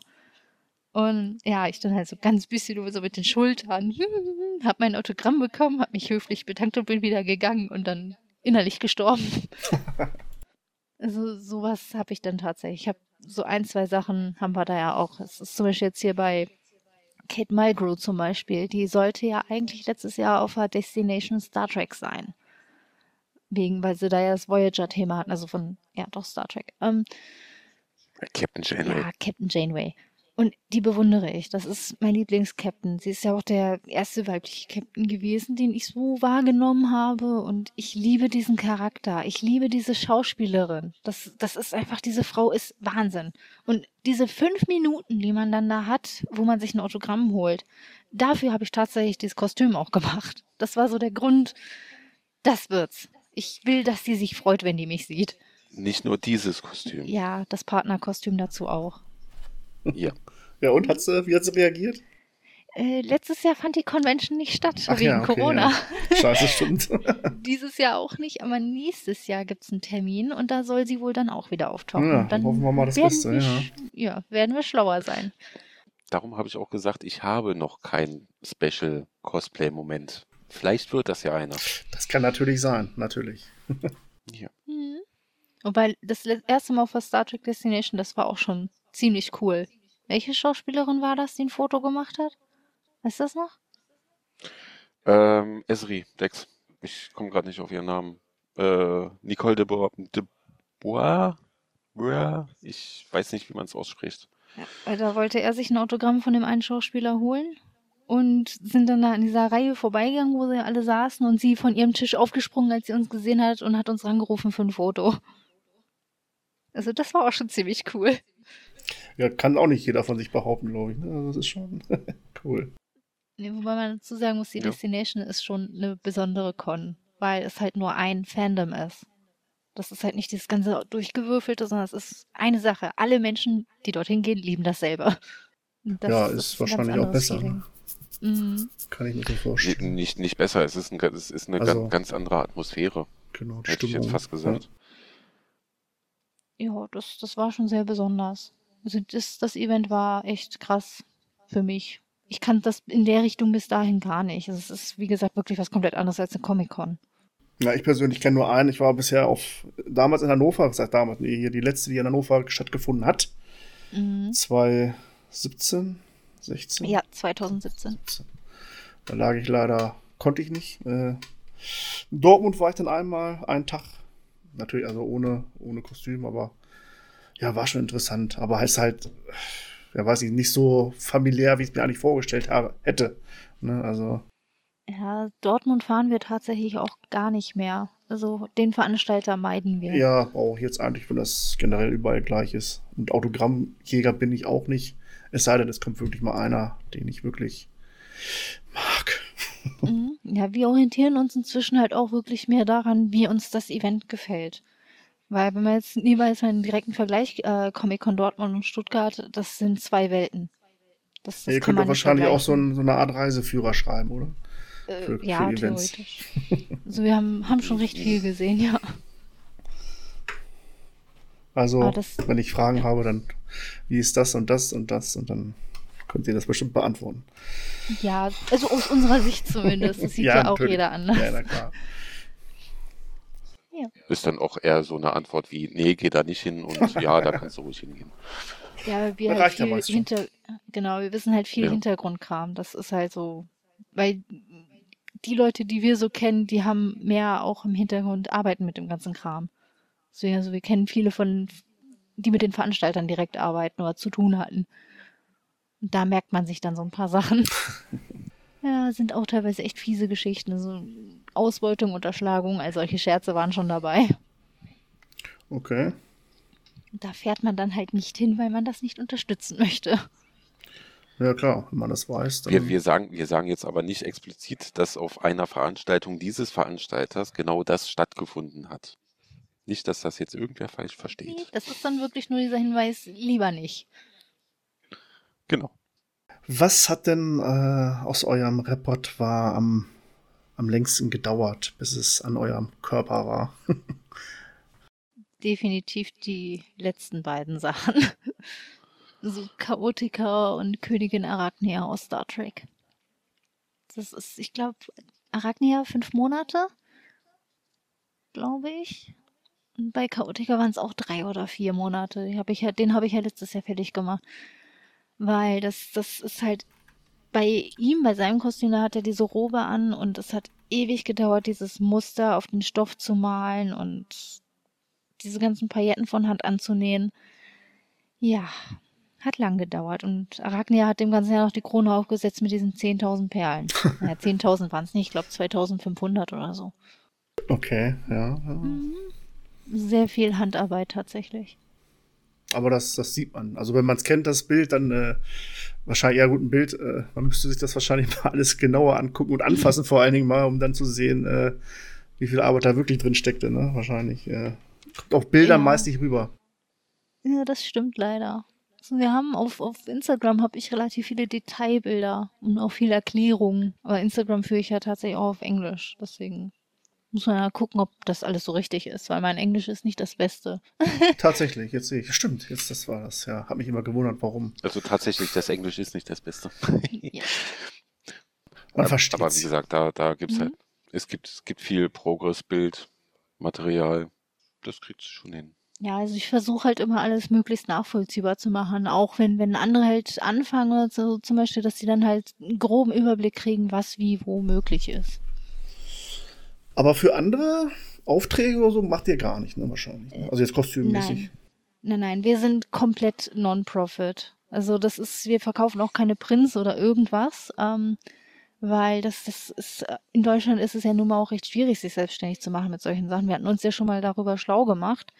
Und ja, ich dann halt so ganz bisschen so mit den Schultern, [LAUGHS] hab mein Autogramm bekommen, hab mich höflich bedankt und bin wieder gegangen und dann innerlich gestorben. [LAUGHS] also sowas habe ich dann tatsächlich. Ich habe so ein, zwei Sachen haben wir da ja auch. Es ist zum Beispiel jetzt hier bei Kate Mulgrew zum Beispiel. Die sollte ja eigentlich letztes Jahr auf der Destination Star Trek sein. Wegen, weil sie da ja das Voyager-Thema hatten, also von, ja, doch Star Trek. Ähm, Captain Janeway. ja, Captain Janeway. Und die bewundere ich. Das ist mein Lieblings-Captain. Sie ist ja auch der erste weibliche Captain gewesen, den ich so wahrgenommen habe. Und ich liebe diesen Charakter. Ich liebe diese Schauspielerin. Das, das ist einfach, diese Frau ist Wahnsinn. Und diese fünf Minuten, die man dann da hat, wo man sich ein Autogramm holt, dafür habe ich tatsächlich dieses Kostüm auch gemacht. Das war so der Grund, das wird's. Ich will, dass sie sich freut, wenn die mich sieht. Nicht nur dieses Kostüm. Ja, das Partnerkostüm dazu auch. Ja. Ja, und hat sie, wie hat sie reagiert? Äh, letztes Jahr fand die Convention nicht statt, Ach wegen ja, okay, Corona. Ja. Scheiße, stimmt. [LAUGHS] Dieses Jahr auch nicht, aber nächstes Jahr gibt es einen Termin und da soll sie wohl dann auch wieder auftauchen. Ja, dann hoffen wir mal das Beste, wir, ja. ja, werden wir schlauer sein. Darum habe ich auch gesagt, ich habe noch keinen Special Cosplay-Moment. Vielleicht wird das ja einer. Das kann natürlich sein, natürlich. [LAUGHS] Ja. Mhm. Wobei das erste Mal auf Star Trek Destination, das war auch schon ziemlich cool. Welche Schauspielerin war das, die ein Foto gemacht hat? Weißt du das noch? Ähm, Esri, Dex. Ich komme gerade nicht auf ihren Namen. Äh, Nicole de Bois. De Bois? Bois? Ich weiß nicht, wie man es ausspricht. Weil da wollte er sich ein Autogramm von dem einen Schauspieler holen und sind dann da in dieser Reihe vorbeigegangen, wo sie alle saßen und sie von ihrem Tisch aufgesprungen, als sie uns gesehen hat und hat uns rangerufen für ein Foto. Also das war auch schon ziemlich cool. Ja, kann auch nicht jeder von sich behaupten, glaube ich. ne? Also das ist schon [LAUGHS] cool. Nee, wobei man dazu sagen muss, die Ja. Destination ist schon eine besondere Con, weil es halt nur ein Fandom ist. Das ist halt nicht dieses ganze durchgewürfelte, sondern es ist eine Sache. Alle Menschen, die dorthin gehen, lieben dasselbe. Das Ja, ist ganz wahrscheinlich auch besser, Feeling. Mhm. Kann ich mir so Nicht, vorstellen. nicht, nicht besser, es ist, ein, es ist eine Also- ganz, ganz andere Atmosphäre, Genau, hätte ich jetzt Stimmung. fast gesagt. Ja, das, das war schon sehr besonders. Also das, das Event war echt krass für mich. Ich kann das in der Richtung bis dahin gar nicht. Also Es ist, wie gesagt, wirklich was komplett anderes als eine Comic-Con. Ja, ich persönlich kenne nur einen. Ich war bisher auf, damals in Hannover, was heißt damals, nee, hier die letzte, die in Hannover stattgefunden hat. Mhm. 2017, 16? Ja, 2017. Da lag ich leider, konnte ich nicht. Äh, in Dortmund war ich dann einmal, einen Tag. Natürlich, also ohne, ohne Kostüm, aber ja, war schon interessant. Aber ist halt, ja, weiß ich, nicht so familiär, wie ich es mir eigentlich vorgestellt habe, hätte. Ne, also. Ja, Dortmund fahren wir tatsächlich auch gar nicht mehr. Also den Veranstalter meiden wir. Ja, auch jetzt eigentlich, wenn das generell überall gleich ist. Und Autogrammjäger bin ich auch nicht. Es sei denn, es kommt wirklich mal einer, den ich wirklich mag. [LAUGHS] Mhm. Ja, wir orientieren uns inzwischen halt auch wirklich mehr daran, wie uns das Event gefällt. Weil wenn man jetzt niemals einen direkten Vergleich, äh, Comic-Con Dortmund und Stuttgart, das sind zwei Welten. Das, das ihr könnt doch wahrscheinlich auch so, ein, so, eine Art Reiseführer schreiben, oder? Äh, für, ja, für theoretisch. also wir haben, haben schon recht viel gesehen, ja. Also, das, wenn ich Fragen habe, dann wie ist das und das und das und dann könnt ihr das bestimmt beantworten. Ja, also aus unserer Sicht zumindest. Das sieht ja, ja auch jeder anders. Ja, na klar. Ja. Ist dann auch eher so eine Antwort wie, nee, geh da nicht hin und [LAUGHS] ja, da kannst du ruhig hingehen. Ja, wir halt viel hinter, genau, wir wissen halt viel ja. Hintergrundkram. Das ist halt so, weil die Leute, die wir so kennen, die haben mehr auch im Hintergrund arbeiten mit dem ganzen Kram. Deswegen, also wir kennen viele von, die mit den Veranstaltern direkt arbeiten oder zu tun hatten. Und da merkt man sich dann so ein paar Sachen. [LAUGHS] ja, sind auch teilweise echt fiese Geschichten. Also Ausbeutung, Unterschlagung, all solche Scherze waren schon dabei. Okay. Da fährt man dann halt nicht hin, weil man das nicht unterstützen möchte. Ja klar, wenn man das weiß. Wir, wir, sagen, wir sagen jetzt aber nicht explizit, dass auf einer Veranstaltung dieses Veranstalters genau das stattgefunden hat. Nicht, dass das jetzt irgendwer falsch versteht. Nee, das ist dann wirklich nur dieser Hinweis, lieber nicht. Genau. Was hat denn äh, aus eurem Repertoire am, am längsten gedauert, bis es an eurem Körper war? Definitiv die letzten beiden Sachen [LAUGHS] so Chaotica und Königin Arachnia aus Star Trek. Das ist, ich glaube, Arachnia fünf Monate, glaube ich. Und bei Chaotica waren es auch drei oder vier Monate. Hab ich ja, den habe ich ja letztes Jahr fertig gemacht. Weil das, das ist halt bei ihm, bei seinem Kostüm, da hat er diese Robe an und es hat ewig gedauert, dieses Muster auf den Stoff zu malen und diese ganzen Pailletten von Hand anzunähen. Ja, hat lang gedauert und Arachnia hat dem ganzen Jahr noch die Krone aufgesetzt mit diesen 10.000 Perlen. [LAUGHS] ja, 10.000 waren es nicht, ich glaube 2.500 oder so. Okay, ja. Mhm. Sehr viel Handarbeit tatsächlich. Aber das, das sieht man. Also wenn man es kennt, das Bild, dann äh, wahrscheinlich eher gut ein Bild. Äh, man müsste sich das wahrscheinlich [LAUGHS] mal alles genauer angucken und anfassen vor allen Dingen mal, um dann zu sehen, äh, wie viel Arbeit da wirklich drin steckte. Ne? Wahrscheinlich. Äh, kommt auf Bildern ja. meist nicht rüber. Ja, das stimmt leider. Also wir haben auf, auf Instagram habe ich relativ viele Detailbilder und auch viele Erklärungen. Aber Instagram führe ich ja tatsächlich auch auf Englisch. Deswegen muss man ja gucken, ob das alles so richtig ist, weil mein Englisch ist nicht das Beste. tatsächlich, jetzt sehe ich. Stimmt, jetzt das war das. Ja, hat mich immer gewundert, warum. Also tatsächlich, das Englisch ist nicht das Beste. [LAUGHS] ja. Man versteht. Aber wie gesagt, da, da gibt es mhm. halt, es gibt, es gibt viel Progress-Bild, Material. Das kriegt es schon hin. Ja, also ich versuche halt immer alles möglichst nachvollziehbar zu machen, auch wenn, wenn andere halt anfangen, so zum Beispiel, dass sie dann halt einen groben Überblick kriegen, was wie wo möglich ist. Aber für andere Aufträge oder so macht ihr gar nicht, ne, wahrscheinlich. Ne? Also jetzt kostümmäßig. Nein. nein, nein, wir sind komplett Non-Profit. Also das ist, wir verkaufen auch keine Prints oder irgendwas. Ähm, weil das, das ist, in Deutschland ist es ja nun mal auch recht schwierig, sich selbstständig zu machen mit solchen Sachen. Wir hatten uns ja schon mal darüber schlau gemacht.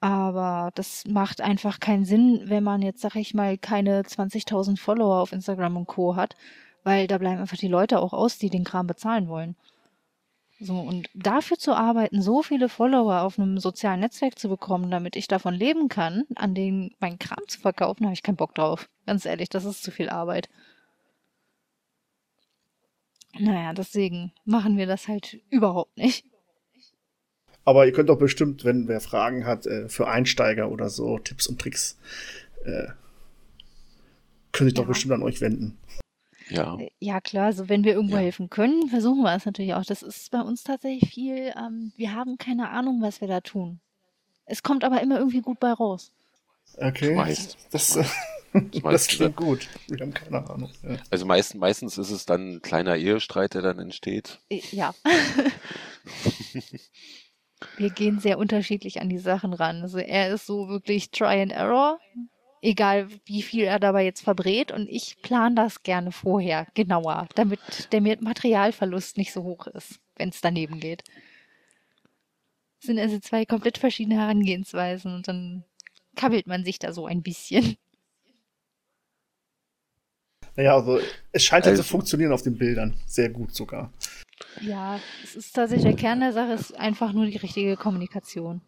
Aber das macht einfach keinen Sinn, wenn man jetzt, sag ich mal, keine 20.000 Follower auf Instagram und Co. hat, weil da bleiben einfach die Leute auch aus, die den Kram bezahlen wollen. So, und dafür zu arbeiten, so viele Follower auf einem sozialen Netzwerk zu bekommen, damit ich davon leben kann, an denen meinen Kram zu verkaufen, habe ich keinen Bock drauf. Ganz ehrlich, das ist zu viel Arbeit. Naja, deswegen machen wir das halt überhaupt nicht. Aber ihr könnt doch bestimmt, wenn wer Fragen hat, äh, für Einsteiger oder so, Tipps und Tricks, äh, können sich ja. doch bestimmt an euch wenden. Ja. Äh, ja, klar, also wenn wir irgendwo ja. helfen können, versuchen wir es natürlich auch. Das ist bei uns tatsächlich viel, ähm, wir haben keine Ahnung, was wir da tun. Es kommt aber immer irgendwie gut bei raus. Okay. Meist. Das, äh, Das [LAUGHS] klingt gut. Wir haben keine Ahnung. Ja. Also meist, meistens ist es dann ein kleiner Ehestreit, der dann entsteht. Ja. [LAUGHS] Wir gehen sehr unterschiedlich an die Sachen ran. Also er ist so wirklich Try and Error, egal wie viel er dabei jetzt verbrät. Und ich plane das gerne vorher, genauer, damit der Materialverlust nicht so hoch ist, wenn es daneben geht. Das sind also zwei komplett verschiedene Herangehensweisen und dann kabbelt man sich da so ein bisschen. Naja, also es scheint also, halt zu funktionieren auf den Bildern. Sehr gut sogar. Ja, es ist tatsächlich der Kern der Sache, ist einfach nur die richtige Kommunikation.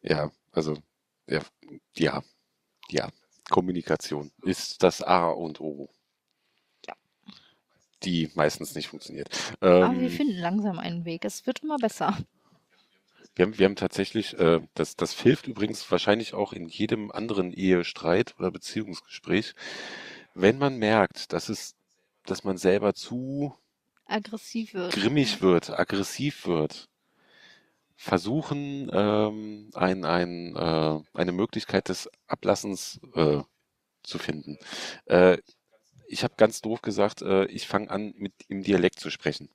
Ja, also, ja, ja, ja. Kommunikation ist das A und O. Ja. Die meistens nicht funktioniert. Aber ähm, wir finden langsam einen Weg. Es wird immer besser. Wir haben, wir haben tatsächlich, äh, das, das hilft übrigens wahrscheinlich auch in jedem anderen Ehestreit oder Beziehungsgespräch, wenn man merkt, dass es, dass man selber zu aggressiv wird. grimmig wird, aggressiv wird, versuchen, ähm, ein, ein, äh, eine Möglichkeit des Ablassens äh, zu finden. Äh, ich habe ganz doof gesagt, äh, ich fange an, mit im Dialekt zu sprechen.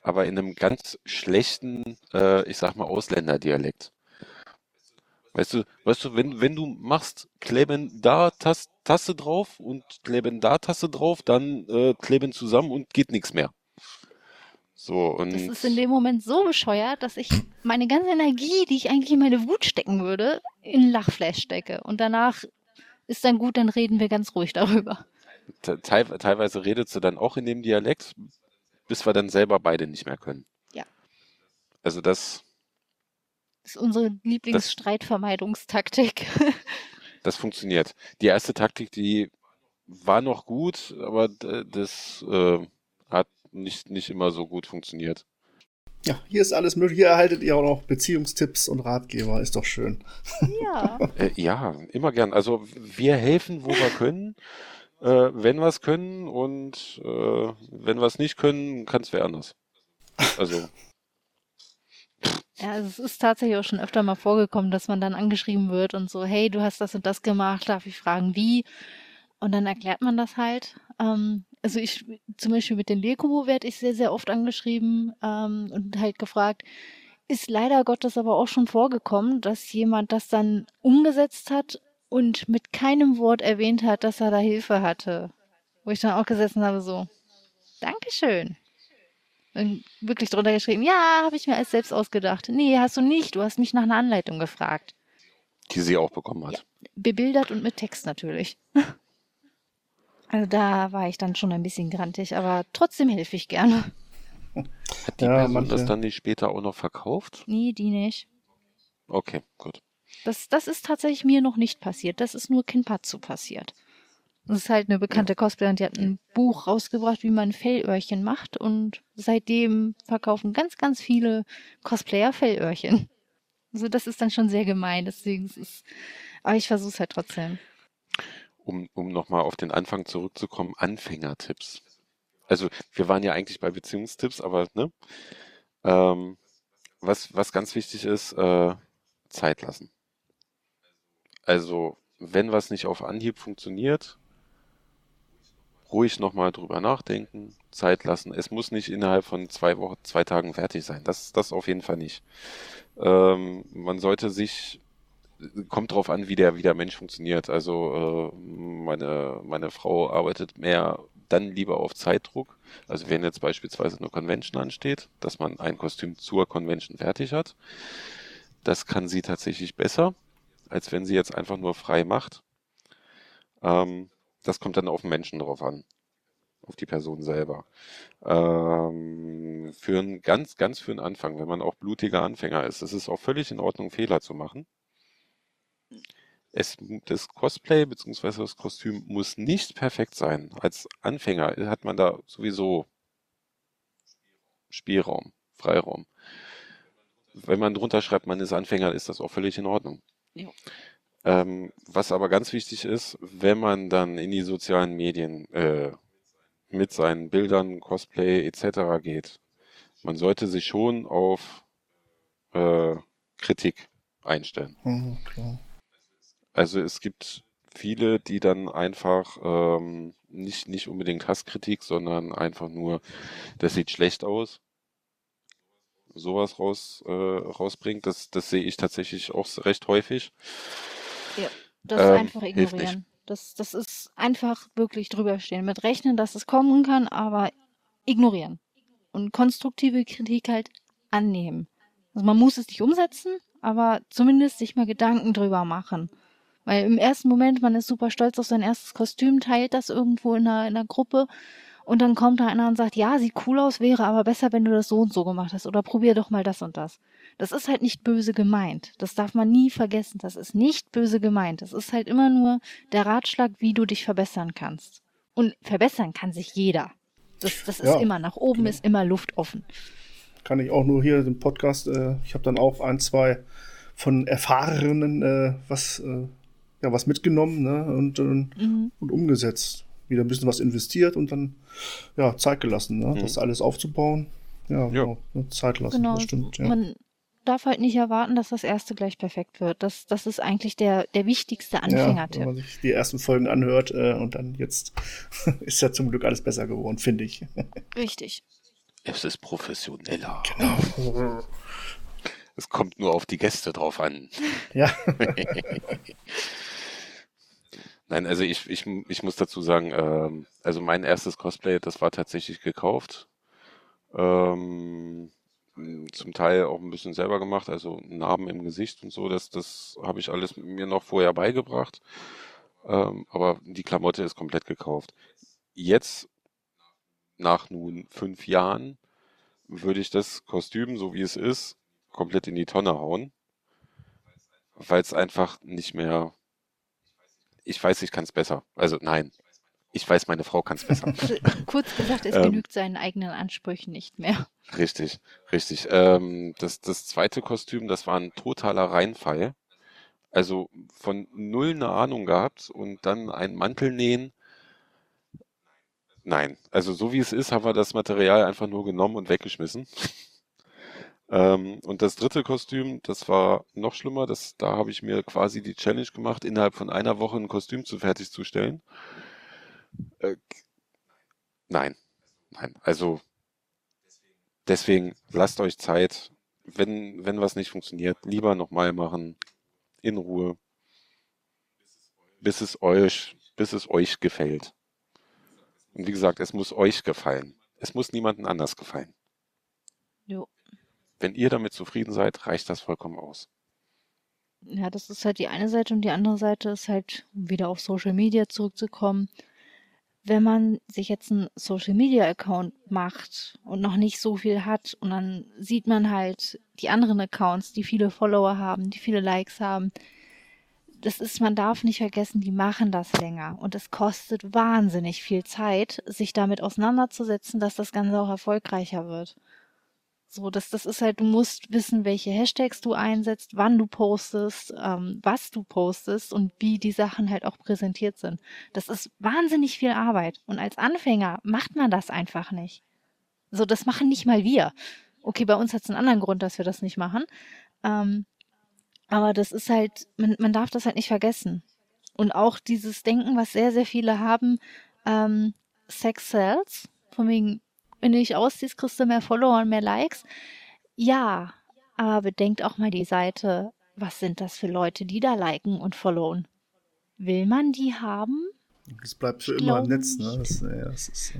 Aber in einem ganz schlechten, äh, ich sag mal, Ausländerdialekt. Weißt du, weißt du, wenn, wenn du machst, kleben da Taste, drauf und kleben da Taste drauf, dann äh, kleben zusammen und geht nichts mehr. So, und das ist in dem Moment so bescheuert, dass ich meine ganze Energie, die ich eigentlich in meine Wut stecken würde, in Lachflash stecke. Und danach ist dann gut, dann reden wir ganz ruhig darüber. Te teilweise redet sie dann auch in dem Dialekt, bis wir dann selber beide nicht mehr können. Ja. Also das, das ist unsere Lieblingsstreitvermeidungstaktik. [LAUGHS] das funktioniert. Die erste Taktik, die war noch gut, aber das äh, nicht, nicht immer so gut funktioniert. Ja, hier ist alles möglich. Hier erhaltet ihr auch noch Beziehungstipps und Ratgeber. Ist doch schön. Ja. [LAUGHS] äh, ja, immer gern. Also wir helfen, wo wir können, äh, wenn wir es können und äh, wenn wir es nicht können, kann es wer anders. Also ja, also es ist tatsächlich auch schon öfter mal vorgekommen, dass man dann angeschrieben wird und so, hey, du hast das und das gemacht, darf ich fragen, wie? Und dann erklärt man das halt. Ähm, also ich, zum Beispiel mit den Lekubo werde ich sehr, sehr oft angeschrieben ähm, und halt gefragt, ist leider Gottes aber auch schon vorgekommen, dass jemand das dann umgesetzt hat und mit keinem Wort erwähnt hat, dass er da Hilfe hatte. Wo ich dann auch gesessen habe, so, Dankeschön. Und wirklich drunter geschrieben, ja, habe ich mir alles selbst ausgedacht. Nee, hast du nicht. Du hast mich nach einer Anleitung gefragt. Die sie auch bekommen hat. Ja, bebildert und mit Text natürlich. [LAUGHS] Also da war ich dann schon ein bisschen grantig, aber trotzdem helfe ich gerne. Hat die ja, Person manche... das dann nicht später auch noch verkauft? Nee, die nicht. Okay, gut. Das, das ist tatsächlich mir noch nicht passiert. Das ist nur Kinpatsu passiert. Das ist halt eine bekannte Cosplayerin, die hat ein Buch rausgebracht, wie man Fellöhrchen macht und seitdem verkaufen ganz, ganz viele Cosplayer Fellöhrchen. Also das ist dann schon sehr gemein, deswegen ist es, aber ich versuche es halt trotzdem. Um, um nochmal auf den Anfang zurückzukommen, Anfängertipps. Also wir waren ja eigentlich bei Beziehungstipps, aber ne? Ähm, was, was ganz wichtig ist, äh, Zeit lassen. Also wenn was nicht auf Anhieb funktioniert, ruhig nochmal drüber nachdenken, Zeit lassen. Es muss nicht innerhalb von zwei Wochen, zwei Tagen fertig sein. Das, das auf jeden Fall nicht. Ähm, man sollte sich, kommt drauf an, wie der, wie der Mensch funktioniert. Also äh, meine, meine Frau arbeitet mehr dann lieber auf Zeitdruck. Also wenn jetzt beispielsweise eine Convention ansteht, dass man ein Kostüm zur Convention fertig hat, das kann sie tatsächlich besser, als wenn sie jetzt einfach nur frei macht. Ähm, das kommt dann auf den Menschen drauf an. Auf die Person selber. Ähm, für einen ganz, ganz für einen Anfang, wenn man auch blutiger Anfänger ist, ist es auch völlig in Ordnung, Fehler zu machen. Es, das Cosplay bzw. das Kostüm muss nicht perfekt sein. Als Anfänger hat man da sowieso Spielraum, Freiraum. Wenn man drunter schreibt, man ist Anfänger, ist das auch völlig in Ordnung. Ja. Ähm, was aber ganz wichtig ist, wenn man dann in die sozialen Medien äh, mit seinen Bildern, Cosplay etc. geht, man sollte sich schon auf äh, Kritik einstellen. Mhm, klar. Also es gibt viele, die dann einfach ähm, nicht, nicht unbedingt Hasskritik, sondern einfach nur, das sieht schlecht aus, sowas raus, äh, rausbringt. Das, das sehe ich tatsächlich auch recht häufig. Ja, das ähm, einfach ignorieren. Das, das ist einfach wirklich drüberstehen. Mit rechnen, dass es kommen kann, aber ignorieren. Und konstruktive Kritik halt annehmen. Also man muss es nicht umsetzen, aber zumindest sich mal Gedanken drüber machen. Weil im ersten Moment, man ist super stolz auf sein erstes Kostüm, teilt das irgendwo in einer, in einer Gruppe und dann kommt da einer und sagt, ja, sieht cool aus, wäre aber besser, wenn du das so und so gemacht hast oder probier doch mal das und das. Das ist halt nicht böse gemeint. Das darf man nie vergessen. Das ist nicht böse gemeint. Das ist halt immer nur der Ratschlag, wie du dich verbessern kannst. Und verbessern kann sich jeder. Das, das ist ja, immer, nach oben genau. ist immer Luft offen. Kann ich auch nur hier im Podcast, äh, ich habe dann auch ein, zwei von Erfahrenen äh, was, äh, ja, was mitgenommen ne? und, mhm. und umgesetzt. Wieder ein bisschen was investiert und dann ja, Zeit gelassen, ne? Mhm. das alles aufzubauen. Ja, ja. Genau, Zeit lassen, genau. das stimmt. Ja. Man darf halt nicht erwarten, dass das erste gleich perfekt wird. Das, das ist eigentlich der, der wichtigste Anfängertipp. Ja, wenn man sich die ersten Folgen anhört äh, und dann jetzt [LAUGHS] ist ja zum Glück alles besser geworden, finde ich. [LAUGHS] Richtig. Es ist professioneller. Genau. [LAUGHS] Es kommt nur auf die Gäste drauf an. Ja. [LAUGHS] Nein, also ich, ich, ich muss dazu sagen, ähm, also mein erstes Cosplay, das war tatsächlich gekauft. Ähm, zum Teil auch ein bisschen selber gemacht, also Narben im Gesicht und so, das, das habe ich alles mir noch vorher beigebracht. Ähm, aber die Klamotte ist komplett gekauft. Jetzt, nach nun fünf Jahren, würde ich das Kostüm, so wie es ist, komplett in die Tonne hauen, weil es einfach nicht mehr. Ich weiß, ich kann es besser. Also nein, ich weiß, meine Frau kann es besser. Also, [LAUGHS] kurz gesagt, es ähm, genügt seinen eigenen Ansprüchen nicht mehr. Richtig, richtig. Ähm, das, das zweite Kostüm, das war ein totaler Reinfall. Also von null eine Ahnung gehabt und dann einen Mantel nähen. Nein, also so wie es ist, haben wir das Material einfach nur genommen und weggeschmissen. [LAUGHS] ähm, und das dritte Kostüm, das war noch schlimmer. Das, da habe ich mir quasi die Challenge gemacht, innerhalb von einer Woche ein Kostüm zu fertigzustellen. Äh, nein, nein. Also deswegen lasst euch Zeit. Wenn, wenn was nicht funktioniert, lieber nochmal machen. In Ruhe. Bis es euch, bis es euch gefällt. Und wie gesagt, es muss euch gefallen. Es muss niemandem anders gefallen. Jo. Wenn ihr damit zufrieden seid, reicht das vollkommen aus. Ja, das ist halt die eine Seite und die andere Seite ist halt, um wieder auf Social Media zurückzukommen, wenn man sich jetzt einen Social Media Account macht und noch nicht so viel hat und dann sieht man halt die anderen Accounts, die viele Follower haben, die viele Likes haben. Das ist, man darf nicht vergessen, die machen das länger und es kostet wahnsinnig viel Zeit, sich damit auseinanderzusetzen, dass das Ganze auch erfolgreicher wird. So, das, das ist halt, du musst wissen, welche Hashtags du einsetzt, wann du postest, ähm, was du postest und wie die Sachen halt auch präsentiert sind. Das ist wahnsinnig viel Arbeit. Und als Anfänger macht man das einfach nicht. So, das machen nicht mal wir. Okay, bei uns hat es einen anderen Grund, dass wir das nicht machen. Ähm, aber das ist halt, man, man darf das halt nicht vergessen. Und auch dieses Denken, was sehr, sehr viele haben, ähm, Sex sells, von wegen, wenn du dich ausziehst, kriegst du mehr Follower und mehr Likes. Ja, aber bedenkt auch mal die Seite, was sind das für Leute, die da liken und followen? Will man die haben? Es bleibt für ich immer im Netz, ne? Das, ja, das, ist, äh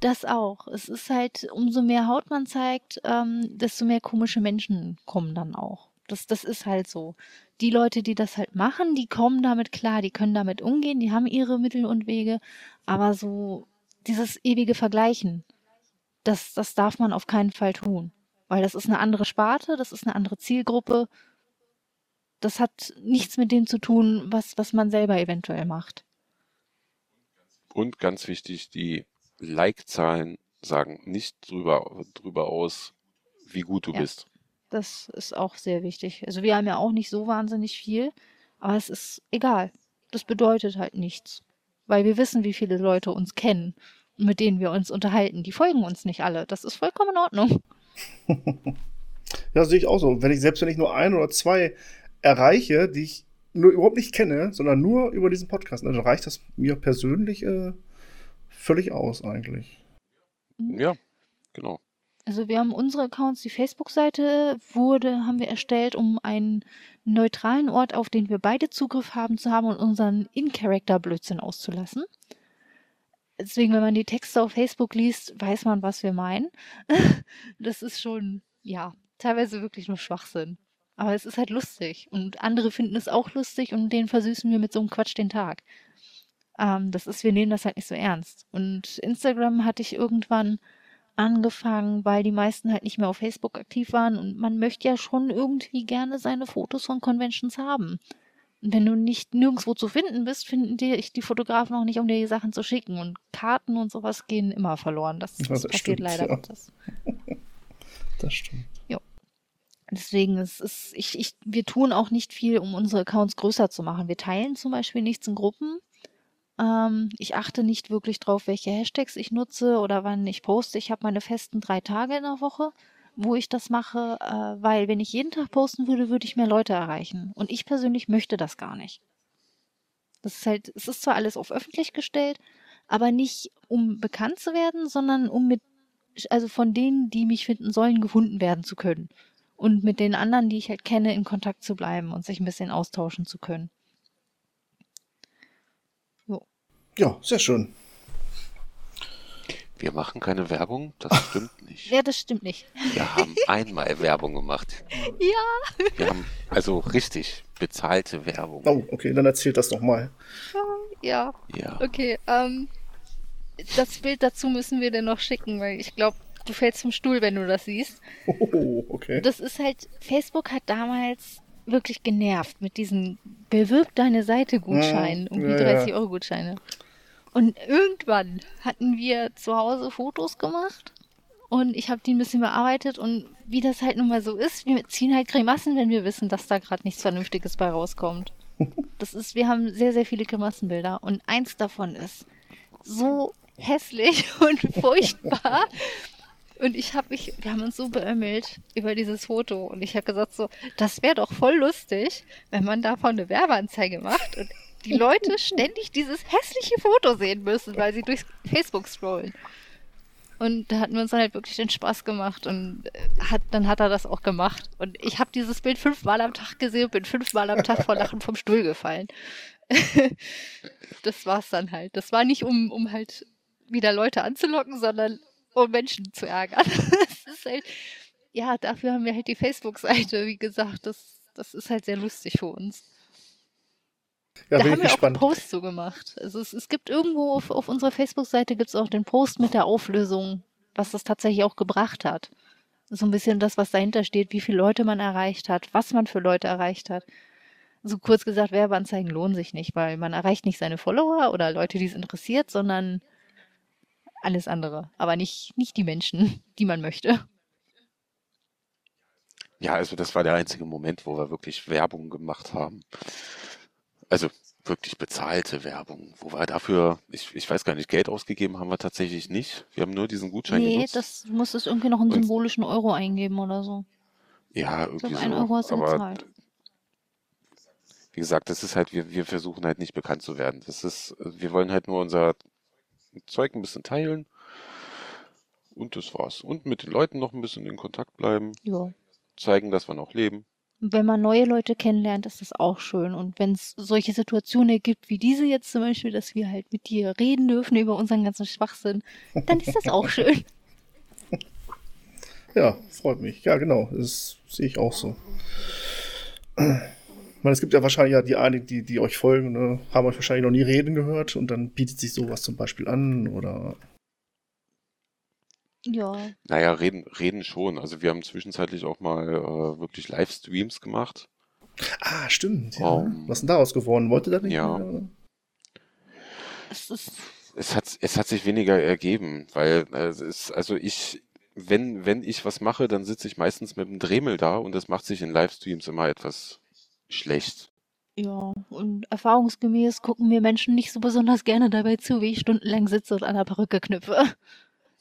das, auch. Es ist halt, umso mehr Haut man zeigt, ähm, desto mehr komische Menschen kommen dann auch. Das, das ist halt so. Die Leute, die das halt machen, die kommen damit klar, die können damit umgehen, die haben ihre Mittel und Wege, aber so dieses ewige Vergleichen, das, das darf man auf keinen Fall tun. Weil das ist eine andere Sparte, das ist eine andere Zielgruppe. Das hat nichts mit dem zu tun, was, was man selber eventuell macht. Und ganz wichtig, die Like-Zahlen sagen nicht drüber, drüber aus, wie gut du ja, bist. Das ist auch sehr wichtig. Also wir haben ja auch nicht so wahnsinnig viel, aber es ist egal. Das bedeutet halt nichts. Weil wir wissen, wie viele Leute uns kennen mit denen wir uns unterhalten. Die folgen uns nicht alle. Das ist vollkommen in Ordnung. [LAUGHS] ja, sehe ich auch so. Wenn ich, selbst wenn ich nur ein oder zwei erreiche, die ich nur überhaupt nicht kenne, sondern nur über diesen Podcast, also reicht das mir persönlich äh, völlig aus eigentlich. Mhm. Ja, genau. Also wir haben unsere Accounts, die Facebook-Seite wurde, haben wir erstellt, um einen neutralen Ort, auf den wir beide Zugriff haben, zu haben und unseren In-Character-Blödsinn auszulassen. Deswegen, wenn man die Texte auf Facebook liest, weiß man, was wir meinen. [LAUGHS] das ist schon, ja, teilweise wirklich nur Schwachsinn. Aber es ist halt lustig. Und andere finden es auch lustig und denen versüßen wir mit so einem Quatsch den Tag. Ähm, das ist, wir nehmen das halt nicht so ernst. Und Instagram hatte ich irgendwann angefangen, weil die meisten halt nicht mehr auf Facebook aktiv waren und man möchte ja schon irgendwie gerne seine Fotos von Conventions haben. Und wenn du nicht nirgendwo zu finden bist, finden die, die Fotografen auch nicht, um dir die Sachen zu schicken. Und Karten und sowas gehen immer verloren. Das, das, das passiert stimmt, leider ja. Gottes. [LAUGHS] Das stimmt. Ja. Deswegen ist es, ich, ich, wir tun auch nicht viel, um unsere Accounts größer zu machen. Wir teilen zum Beispiel nichts in Gruppen. Ähm, ich achte nicht wirklich drauf, welche Hashtags ich nutze oder wann ich poste. Ich habe meine festen drei Tage in der Woche, wo ich das mache, äh, weil wenn ich jeden Tag posten würde, würde ich mehr Leute erreichen. Und ich persönlich möchte das gar nicht. Das ist halt, es ist zwar alles auf öffentlich gestellt, aber nicht um bekannt zu werden, sondern um mit, also von denen, die mich finden sollen, gefunden werden zu können. Und mit den anderen, die ich halt kenne, in Kontakt zu bleiben und sich ein bisschen austauschen zu können. Ja, sehr schön. Wir machen keine Werbung, das [LAUGHS] stimmt nicht. Ja, das stimmt nicht. Wir haben einmal Werbung gemacht. Ja. Wir haben also richtig bezahlte Werbung. Oh, okay, dann erzählt das doch mal. Ja. Ja. Okay, ähm, das Bild dazu müssen wir dir noch schicken, weil ich glaube, du fällst vom Stuhl, wenn du das siehst. Oh, okay. Das ist halt, Facebook hat damals wirklich genervt mit diesen Bewirb deine Seite Gutscheinen, hm, irgendwie ja, 30 Euro Gutscheine. Und irgendwann hatten wir zu Hause Fotos gemacht und ich habe die ein bisschen bearbeitet und wie das halt nun mal so ist, wir ziehen halt Grimassen, wenn wir wissen, dass da gerade nichts Vernünftiges bei rauskommt. [LAUGHS] Das ist, wir haben sehr, sehr viele Grimassenbilder und eins davon ist so hässlich [LAUGHS] und furchtbar. Und ich habe mich, wir haben uns so beömmelt über dieses Foto und ich habe gesagt so, das wäre doch voll lustig, wenn man davon eine Werbeanzeige macht und die Leute ständig dieses hässliche Foto sehen müssen, weil sie durch Facebook scrollen. Und da hatten wir uns dann halt wirklich den Spaß gemacht und äh, hat, dann hat er das auch gemacht. Und ich habe dieses Bild fünfmal am Tag gesehen und bin fünfmal am Tag vor Lachen vom Stuhl gefallen. [LAUGHS] das war's dann halt. Das war nicht, um, um halt wieder Leute anzulocken, sondern um Menschen zu ärgern. [LAUGHS] das ist halt, ja, dafür haben wir halt die Facebook-Seite, wie gesagt. Das, das ist halt sehr lustig für uns. Ja, da haben wir gespannt. auch einen Post so gemacht. Also es, es gibt irgendwo auf, auf unserer Facebook-Seite gibt es auch den Post mit der Auflösung, was das tatsächlich auch gebracht hat. So ein bisschen das, was dahinter steht, wie viele Leute man erreicht hat, was man für Leute erreicht hat. So kurz gesagt, Werbeanzeigen lohnen sich nicht, weil man erreicht nicht seine Follower oder Leute, die es interessiert, sondern alles andere. Aber nicht, nicht die Menschen, die man möchte. Ja, also das war der einzige Moment, wo wir wirklich Werbung gemacht haben. Also wirklich bezahlte Werbung, wo wir dafür, ich, ich weiß gar nicht, Geld ausgegeben haben wir tatsächlich nicht. Wir haben nur diesen Gutschein nee, genutzt. Nee, das muss es irgendwie noch einen Und, symbolischen Euro eingeben oder so. Ja, irgendwie ich glaub, so. Euro hast du aber bezahlt. Wie gesagt, das ist halt, wir, wir versuchen halt nicht bekannt zu werden. Das ist, wir wollen halt nur unser Zeug ein bisschen teilen. Und das war's. Und mit den Leuten noch ein bisschen in Kontakt bleiben. Ja. Zeigen, dass wir noch leben wenn man neue Leute kennenlernt, ist das auch schön. Und wenn es solche Situationen gibt wie diese jetzt zum Beispiel, dass wir halt mit dir reden dürfen über unseren ganzen Schwachsinn, dann ist das auch schön. [LAUGHS] Ja, freut mich. Ja, genau. Das sehe ich auch so. Ich meine, es gibt ja wahrscheinlich ja die einigen, die, die euch folgen, ne, haben euch wahrscheinlich noch nie reden gehört und dann bietet sich sowas zum Beispiel an oder ja. Naja, reden, reden schon. Also wir haben zwischenzeitlich auch mal äh, wirklich Livestreams gemacht. Ah, stimmt. Ja. Um, Was ist denn daraus geworden? Wollte das nicht? Ja. Es, ist es, hat, es hat sich weniger ergeben, weil äh, es ist, also ich, wenn, wenn ich was mache, dann sitze ich meistens mit dem Dremel da und das macht sich in Livestreams immer etwas schlecht. Ja, und erfahrungsgemäß gucken mir Menschen nicht so besonders gerne dabei zu, wie ich stundenlang sitze und an der Perücke knüpfe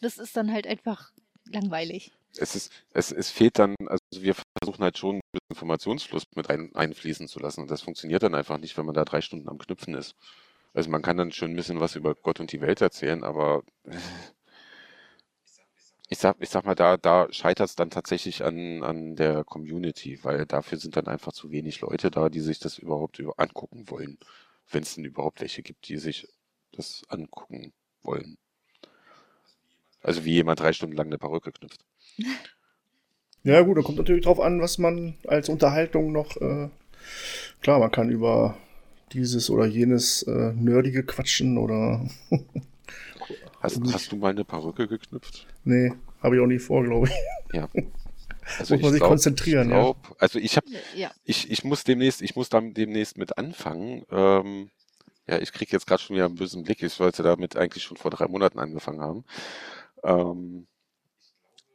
das ist dann halt einfach langweilig. Es ist, es, es fehlt dann, also wir versuchen halt schon ein bisschen Informationsfluss mit ein, einfließen zu lassen. Und das funktioniert dann einfach nicht, wenn man da drei Stunden am Knüpfen ist. Also man kann dann schon ein bisschen was über Gott und die Welt erzählen, aber [LAUGHS] ich sag, ich sag mal, da, da scheitert es dann tatsächlich an, an der Community, weil dafür sind dann einfach zu wenig Leute da, die sich das überhaupt über angucken wollen. Wenn es denn überhaupt welche gibt, die sich das angucken wollen. Also wie jemand drei Stunden lang eine Perücke knüpft. [LAUGHS] Ja, gut, da kommt natürlich drauf an, was man als Unterhaltung noch. Äh, klar, man kann über dieses oder jenes äh, Nerdige quatschen oder. [LAUGHS] hast, hast du mal eine Perücke geknüpft? Nee, habe ich auch nie vor, glaube ich. Ja. [LAUGHS] Also muss man sich glaub, konzentrieren, glaub, ja. Also ich habe, ja. ich, ich muss demnächst, ich muss dann demnächst mit anfangen. Ähm, ja, ich kriege jetzt gerade schon wieder einen bösen Blick. Ich sollte damit eigentlich schon vor drei Monaten angefangen haben. Ähm,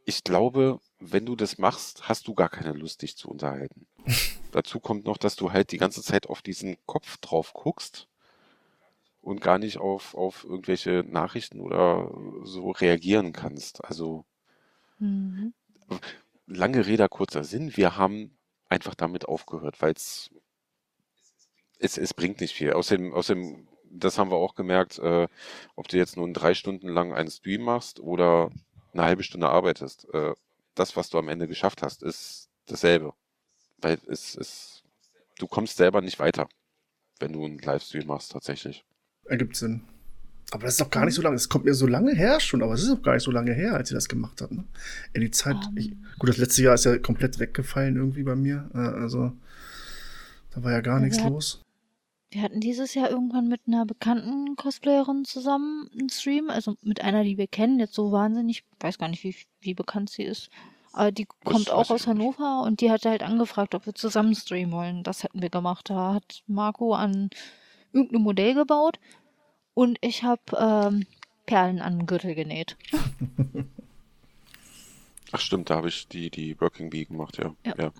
ich glaube, wenn du das machst, hast du gar keine Lust, dich zu unterhalten. [LAUGHS] Dazu kommt noch, dass du halt die ganze Zeit auf diesen Kopf drauf guckst und gar nicht auf, auf irgendwelche Nachrichten oder so reagieren kannst. Also mhm. lange Rede, kurzer Sinn. Wir haben einfach damit aufgehört, weil es, es bringt nicht viel. Außerdem, außerdem, das haben wir auch gemerkt, äh, ob du jetzt nun drei Stunden lang einen Stream machst oder eine halbe Stunde arbeitest, äh, das, was du am Ende geschafft hast, ist dasselbe. Weil es ist, du kommst selber nicht weiter, wenn du einen Livestream machst, tatsächlich. Ergibt Sinn. Aber das ist doch gar nicht so lange. Es kommt mir so lange her schon, aber es ist auch gar nicht so lange her, als sie das gemacht hat. Ne? Ja, die Zeit. Ich, gut, das letzte Jahr ist ja komplett weggefallen irgendwie bei mir. Äh, also da war ja gar ja, nichts los. Wir hatten dieses Jahr irgendwann mit einer bekannten Cosplayerin zusammen einen Stream, also mit einer, die wir kennen, jetzt so wahnsinnig, weiß gar nicht, wie, wie bekannt sie ist. Aber die das kommt auch aus Hannover und die hat halt angefragt, ob wir zusammen streamen wollen. Das hätten wir gemacht. Da hat Marco an irgendeinem Modell gebaut und ich habe ähm, Perlen an den Gürtel genäht. Ach stimmt, da habe ich die, die Working Bee gemacht, ja. Ja. ja.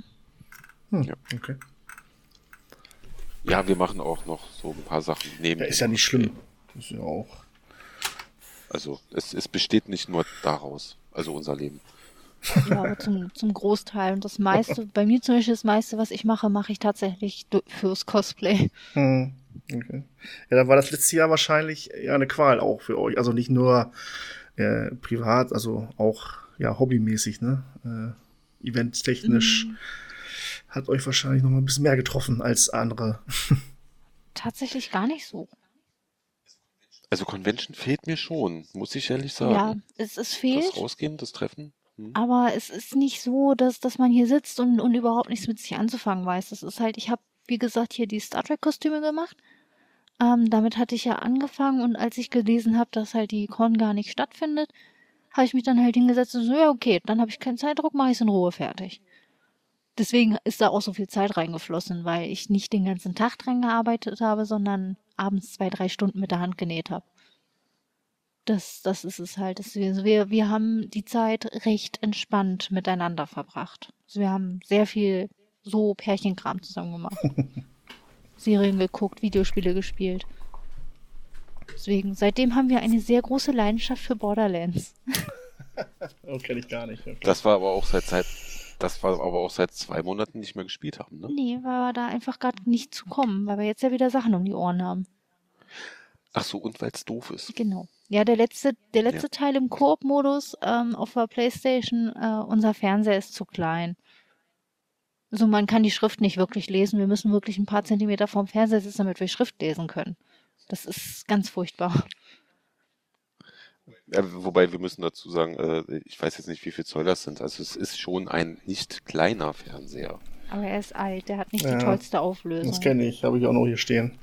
Hm, ja. Okay. Ja, wir machen auch noch so ein paar Sachen neben. Ja, ist ja nicht schlimm. Das ist ja auch. Also, es, es besteht nicht nur daraus, also unser Leben. Ja, aber zum, zum Großteil. Und das meiste, bei mir zum Beispiel das meiste, was ich mache, mache ich tatsächlich fürs Cosplay. Hm, okay. Ja, dann war das letzte Jahr wahrscheinlich ja eine Qual auch für euch. Also nicht nur äh, privat, also auch ja hobbymäßig, ne? Äh, eventtechnisch. Mhm hat euch wahrscheinlich noch mal ein bisschen mehr getroffen als andere. [LAUGHS] Tatsächlich gar nicht so. Also Convention fehlt mir schon, muss ich ehrlich sagen. Ja, es, es fehlt. Das Rausgehen, das Treffen. Hm. Aber es ist nicht so, dass, dass man hier sitzt und, und überhaupt nichts mit sich anzufangen weiß. Das ist halt, ich habe, wie gesagt, hier die Star Trek-Kostüme gemacht. Ähm, damit hatte ich ja angefangen und als ich gelesen habe, dass halt die Con gar nicht stattfindet, habe ich mich dann halt hingesetzt und so, ja, okay, dann habe ich keinen Zeitdruck, mache ich es in Ruhe fertig deswegen ist da auch so viel Zeit reingeflossen, weil ich nicht den ganzen Tag dran gearbeitet habe, sondern abends zwei, drei Stunden mit der Hand genäht habe. Das, das ist es halt. Das, wir, wir haben die Zeit recht entspannt miteinander verbracht. Also wir haben sehr viel so Pärchenkram zusammen gemacht. [LAUGHS] Serien geguckt, Videospiele gespielt. Deswegen, seitdem haben wir eine sehr große Leidenschaft für Borderlands. [LAUGHS] oh, kenne ich gar nicht. Okay. Das war aber auch seit Zeit, das war aber auch seit zwei Monaten nicht mehr gespielt haben, ne? Nee, weil wir da einfach gerade nicht zu kommen, weil wir jetzt ja wieder Sachen um die Ohren haben. Ach so, und weil es doof ist. Genau. Ja, der letzte, der letzte ja. Teil im Koop-Modus ähm, auf der Playstation, äh, unser Fernseher ist zu klein. Also man kann die Schrift nicht wirklich lesen. Wir müssen wirklich ein paar Zentimeter vom Fernseher sitzen, damit wir Schrift lesen können. Das ist ganz furchtbar. Ja, wobei wir müssen dazu sagen, äh, ich weiß jetzt nicht, wie viel Zoll das sind. Also es ist schon ein nicht kleiner Fernseher. Aber er ist alt, der hat nicht ja, die tollste Auflösung. Das kenne ich, habe ich auch noch hier stehen.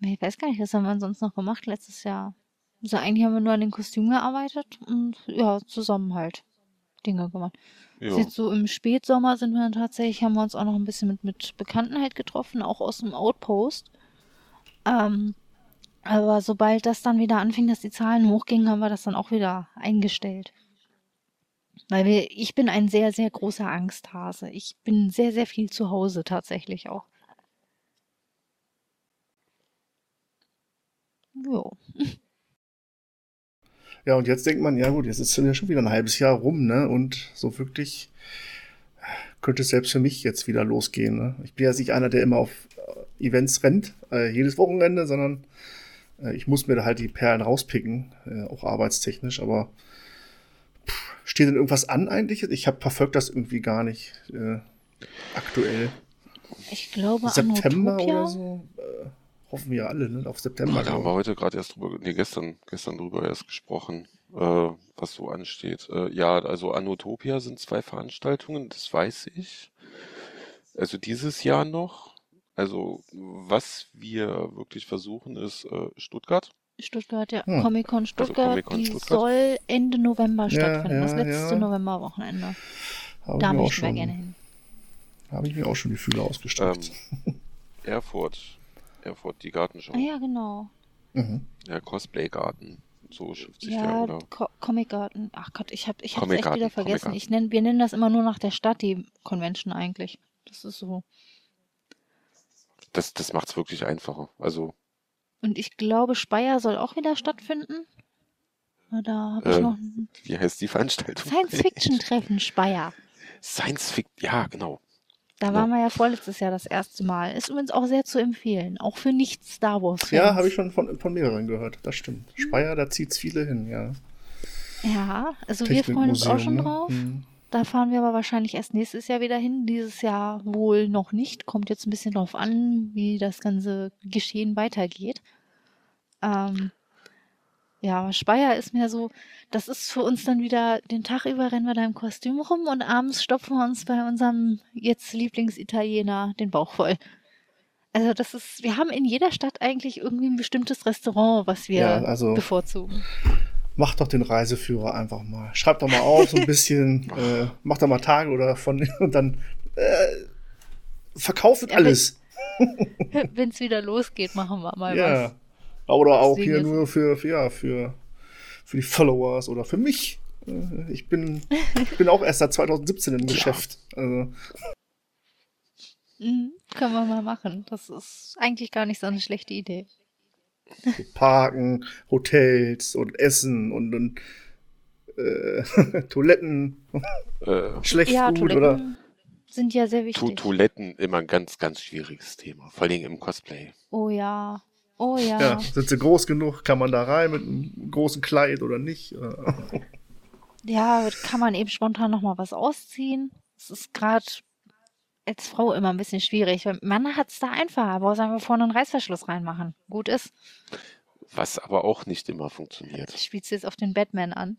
Ich weiß gar nicht, was haben wir sonst noch gemacht letztes Jahr? Also eigentlich haben wir nur an den Kostümen gearbeitet und ja, zusammen halt Dinge gemacht. Ja. Jetzt so im Spätsommer sind wir dann tatsächlich, haben wir uns auch noch ein bisschen mit, mit Bekannten halt getroffen, auch aus dem Outpost. Ähm, aber sobald das dann wieder anfing, dass die Zahlen hochgingen, haben wir das dann auch wieder eingestellt. Weil wir, ich bin ein sehr, sehr großer Angsthase. Ich bin sehr, sehr viel zu Hause tatsächlich auch. Jo. [LAUGHS] Ja, und jetzt denkt man, ja gut, jetzt ist ja schon wieder ein halbes Jahr rum, ne? Und so wirklich könnte es selbst für mich jetzt wieder losgehen. Ne? Ich bin ja nicht einer, der immer auf äh, Events rennt, äh, jedes Wochenende, sondern äh, ich muss mir da halt die Perlen rauspicken, äh, auch arbeitstechnisch, aber pff, steht denn irgendwas an eigentlich? Ich habe verfolgt das irgendwie gar nicht äh, aktuell. Ich glaube, September Anotopia? oder so. Äh, hoffen wir alle, ne? Auf September. Ah, da haben wir heute gerade erst drüber, nee, gestern, gestern drüber erst gesprochen, äh, was so ansteht. Äh, ja, also Anotopia sind zwei Veranstaltungen, das weiß ich. Also dieses Jahr noch. Also was wir wirklich versuchen ist äh, Stuttgart. Stuttgart, ja. Hm. Comic-Con Stuttgart, Comic-Con die Stuttgart. soll Ende November Ja, stattfinden. das ja, letzte ja. Novemberwochenende. Da ich mir auch möchten wir schon, gerne hin. habe ich mir auch schon die Fühler ausgestreckt. Erfurt. Erfurt, die Gartenshow. Ah ja, genau. Mhm. Ja, Cosplay-Garten. So schrift sich der, Ja, oder? Co Comic Garden. Ach Gott, ich habe ich hab's Comic echt wieder Comic vergessen. Ich nenn, wir nennen das immer nur nach der Stadt, die Convention eigentlich. Das ist so. Das, das macht's wirklich einfacher. Also, Und ich glaube, Speyer soll auch wieder stattfinden. Da habe ich Äh, noch ein wie heißt die Veranstaltung? Science-Fiction-Treffen Speyer. Science Fiction, ja, genau. Da Ja. waren wir ja vorletztes Jahr das erste Mal. Ist übrigens auch sehr zu empfehlen. Auch für nicht-Star Wars-Fans. Ja, habe ich schon von, von mehreren gehört. Das stimmt. Speyer, da zieht's viele hin, ja. Ja, also wir freuen uns auch schon ne? drauf. Mhm. Da fahren wir aber wahrscheinlich erst nächstes Jahr wieder hin. Dieses Jahr wohl noch nicht. Kommt jetzt ein bisschen drauf an, wie das ganze Geschehen weitergeht. Ähm, ja, Speyer ist mir so, das ist für uns dann wieder, den Tag über rennen wir da im Kostüm rum und abends stopfen wir uns bei unserem jetzt Lieblingsitaliener den Bauch voll. Also das ist, wir haben in jeder Stadt eigentlich irgendwie ein bestimmtes Restaurant, was wir Ja, also bevorzugen. Macht doch den Reiseführer einfach mal. Schreibt doch mal auf, so ein bisschen, [LAUGHS] äh, macht doch mal Tage oder von und dann äh, verkauft Ja, alles. [LAUGHS] Wenn es wieder losgeht, machen wir mal was. Ja. Oder auch Deswegen hier nur für, für, ja, für, für die Followers oder für mich. Äh, Ich bin, ich bin auch erst seit 2017 im [LAUGHS] Geschäft. Also, Mhm, können wir mal machen. Das ist eigentlich gar nicht so eine schlechte Idee. Parken, Hotels und Essen und, und äh, [LAUGHS] Toiletten, Äh, schlecht ja, gut Toiletten oder sind ja sehr to wichtig. Toiletten immer ein ganz, ganz schwieriges Thema. Vor allem im Cosplay. Oh ja. Oh ja. ja, sind sie groß genug? Kann man da rein mit einem großen Kleid oder nicht? Ja, kann man eben spontan nochmal was ausziehen. Es ist gerade als Frau immer ein bisschen schwierig. Weil Mann hat es da einfacher. Aber sagen wir vorne einen Reißverschluss reinmachen. Gut ist. Was aber auch nicht immer funktioniert. Spielst du jetzt auf den Batman an?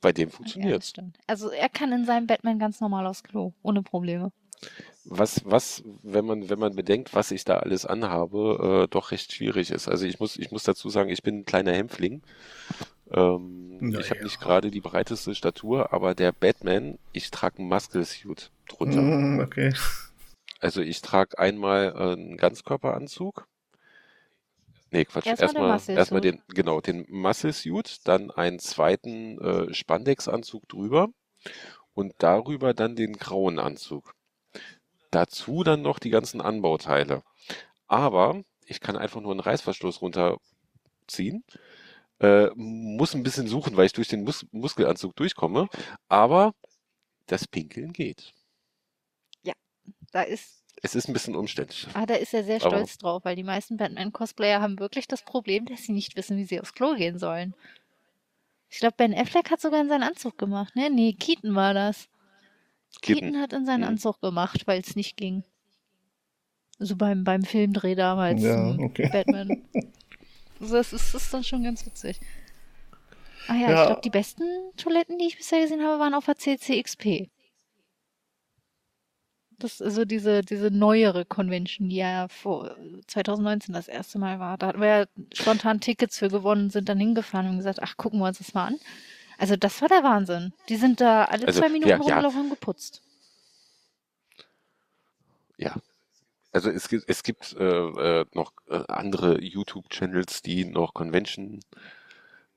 Bei dem Ja, funktioniert stimmt. Also er kann in seinem Batman ganz normal aufs Klo. Ohne Probleme. Was, was, wenn man, wenn man bedenkt, was ich da alles anhabe, äh, doch recht schwierig ist. Also ich muss, ich muss dazu sagen, ich bin ein kleiner Hämpfling. Ähm, Na ich habe ja. nicht gerade die breiteste Statur, aber der Batman, ich trage einen Muscle-Suit drunter. mm, okay. Also ich trage einmal äh, einen Ganzkörperanzug. Nee, Quatsch. Erstmal den Erstmal, Muscle erstmal Suit. den, genau, den Muscle Suit, dann einen zweiten äh, Spandex-Anzug drüber und darüber dann den grauen Anzug. Dazu dann noch die ganzen Anbauteile. Aber ich kann einfach nur einen Reißverschluss runterziehen. Äh, muss ein bisschen suchen, weil ich durch den Mus Muskelanzug durchkomme. Aber das Pinkeln geht. Da ist Es ist ein bisschen umständlich. Ah, da ist er sehr Aber- stolz drauf, weil die meisten Batman-Cosplayer haben wirklich das Problem, dass sie nicht wissen, wie sie aufs Klo gehen sollen. Ich glaube, Ben Affleck hat sogar in seinen Anzug gemacht, ne? Nee, Keaton war das. Keaton, Keaton. hat in seinen Mhm. Anzug gemacht, weil es nicht ging. So beim, beim Filmdreh damals. Ja, okay. Batman. [LAUGHS] Also das ist, das ist dann schon ganz witzig. Ah ja, Ja. ich glaube, die besten Toiletten, die ich bisher gesehen habe, waren auf der CCXP. Das ist also diese, diese neuere Convention, die ja vor 2019 das erste Mal war. Da hatten wir ja spontan Tickets für gewonnen, sind dann hingefahren und gesagt, ach, gucken wir uns das mal an. Also das war der Wahnsinn. Die sind da alle Also, zwei Minuten ja, ja. rumgelaufen und geputzt. Ja. Also es gibt, es gibt äh, äh, noch andere YouTube-Channels, die noch Convention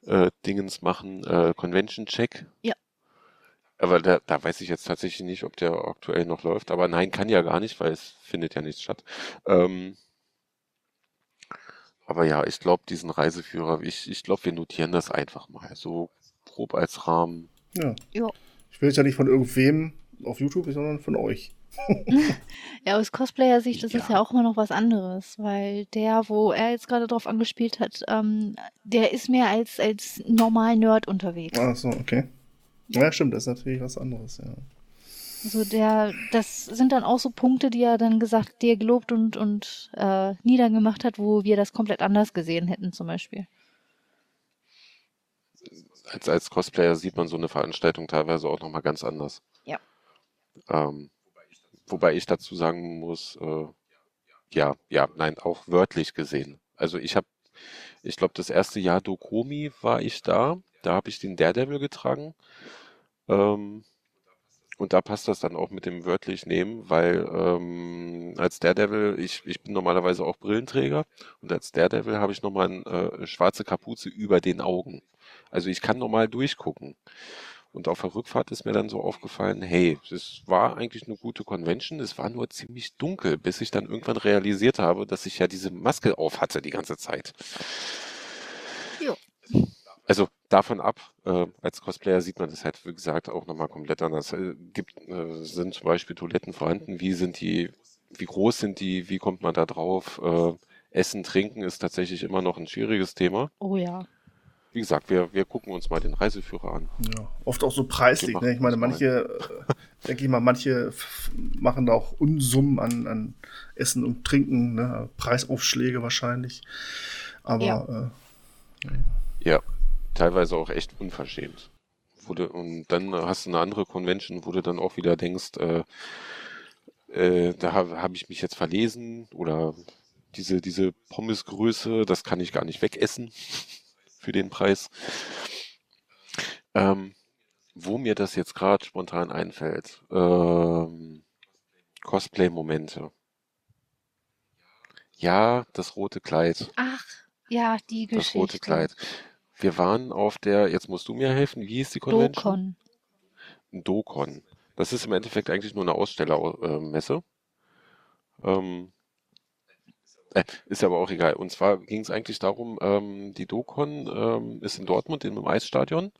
äh, Dingens machen, äh, Convention Check. Ja. Aber da, da weiß ich jetzt tatsächlich nicht, ob der aktuell noch läuft. Aber nein, kann ja gar nicht, weil es findet ja nichts statt. Ähm, aber ja, ich glaube, diesen Reiseführer, ich, ich glaube, wir notieren das einfach mal. So grob als Rahmen. Ja. Jo. Ich will jetzt ja nicht von irgendwem auf YouTube, sondern von euch. Ja, aus Cosplayer-Sicht ist es Ja. ja auch immer noch was anderes, weil der, wo er jetzt gerade drauf angespielt hat, ähm, der ist mehr als, als normal Nerd unterwegs. Ach so, okay. Ja, stimmt, das ist natürlich was anderes, ja. Also der, das sind dann auch so Punkte, die er dann gesagt, dir gelobt und, und äh, niedergemacht hat, wo wir das komplett anders gesehen hätten, zum Beispiel. Als, als Cosplayer sieht man so eine Veranstaltung teilweise auch nochmal ganz anders. Ja. Ähm, wobei ich dazu sagen muss, äh, ja, ja, nein, auch wörtlich gesehen. Also ich habe, ich glaube, das erste Jahr Dokomi war ich da. Da habe ich den Daredevil getragen. Ähm, und da passt das dann auch mit dem wörtlich nehmen, weil ähm, als Daredevil, ich, ich bin normalerweise auch Brillenträger und als Daredevil habe ich nochmal eine äh, schwarze Kapuze über den Augen. Also ich kann normal durchgucken. Und auf der Rückfahrt ist mir dann so aufgefallen, hey, es war eigentlich eine gute Convention, es war nur ziemlich dunkel, bis ich dann irgendwann realisiert habe, dass ich ja diese Maske auf hatte die ganze Zeit. Jo. Also davon ab, äh, als Cosplayer sieht man das halt, wie gesagt, auch nochmal komplett anders. Äh, gibt, äh, sind zum Beispiel Toiletten vorhanden, wie sind die, wie groß sind die, wie kommt man da drauf? Äh, Essen, Trinken ist tatsächlich immer noch ein schwieriges Thema. Oh ja. Wie gesagt, wir, wir gucken uns mal den Reiseführer an. Ja, oft auch so preislich. Wir Ne? Ich meine, manche, äh, denke ich mal, manche machen da auch Unsummen an, an Essen und Trinken, ne? Preisaufschläge wahrscheinlich. Aber Ja. äh, Ja, teilweise auch echt unverschämt. Du, und dann hast du eine andere Convention, wo du dann auch wieder denkst, äh, äh, da habe hab ich mich jetzt verlesen oder diese, diese Pommesgröße, das kann ich gar nicht wegessen für den Preis. Ähm, wo mir das jetzt gerade spontan einfällt, ähm, Cosplay-Momente. Ja, das rote Kleid. Ach, ja, die Das Geschichte. rote Kleid. Wir waren auf der, jetzt musst du mir helfen, wie hieß die Convention? Dokon. Dokon. Das ist im Endeffekt eigentlich nur eine Ausstellermesse. Ähm, äh, ist aber auch egal. Und zwar ging es eigentlich darum, ähm, die Dokon ähm, ist in Dortmund im Eisstadion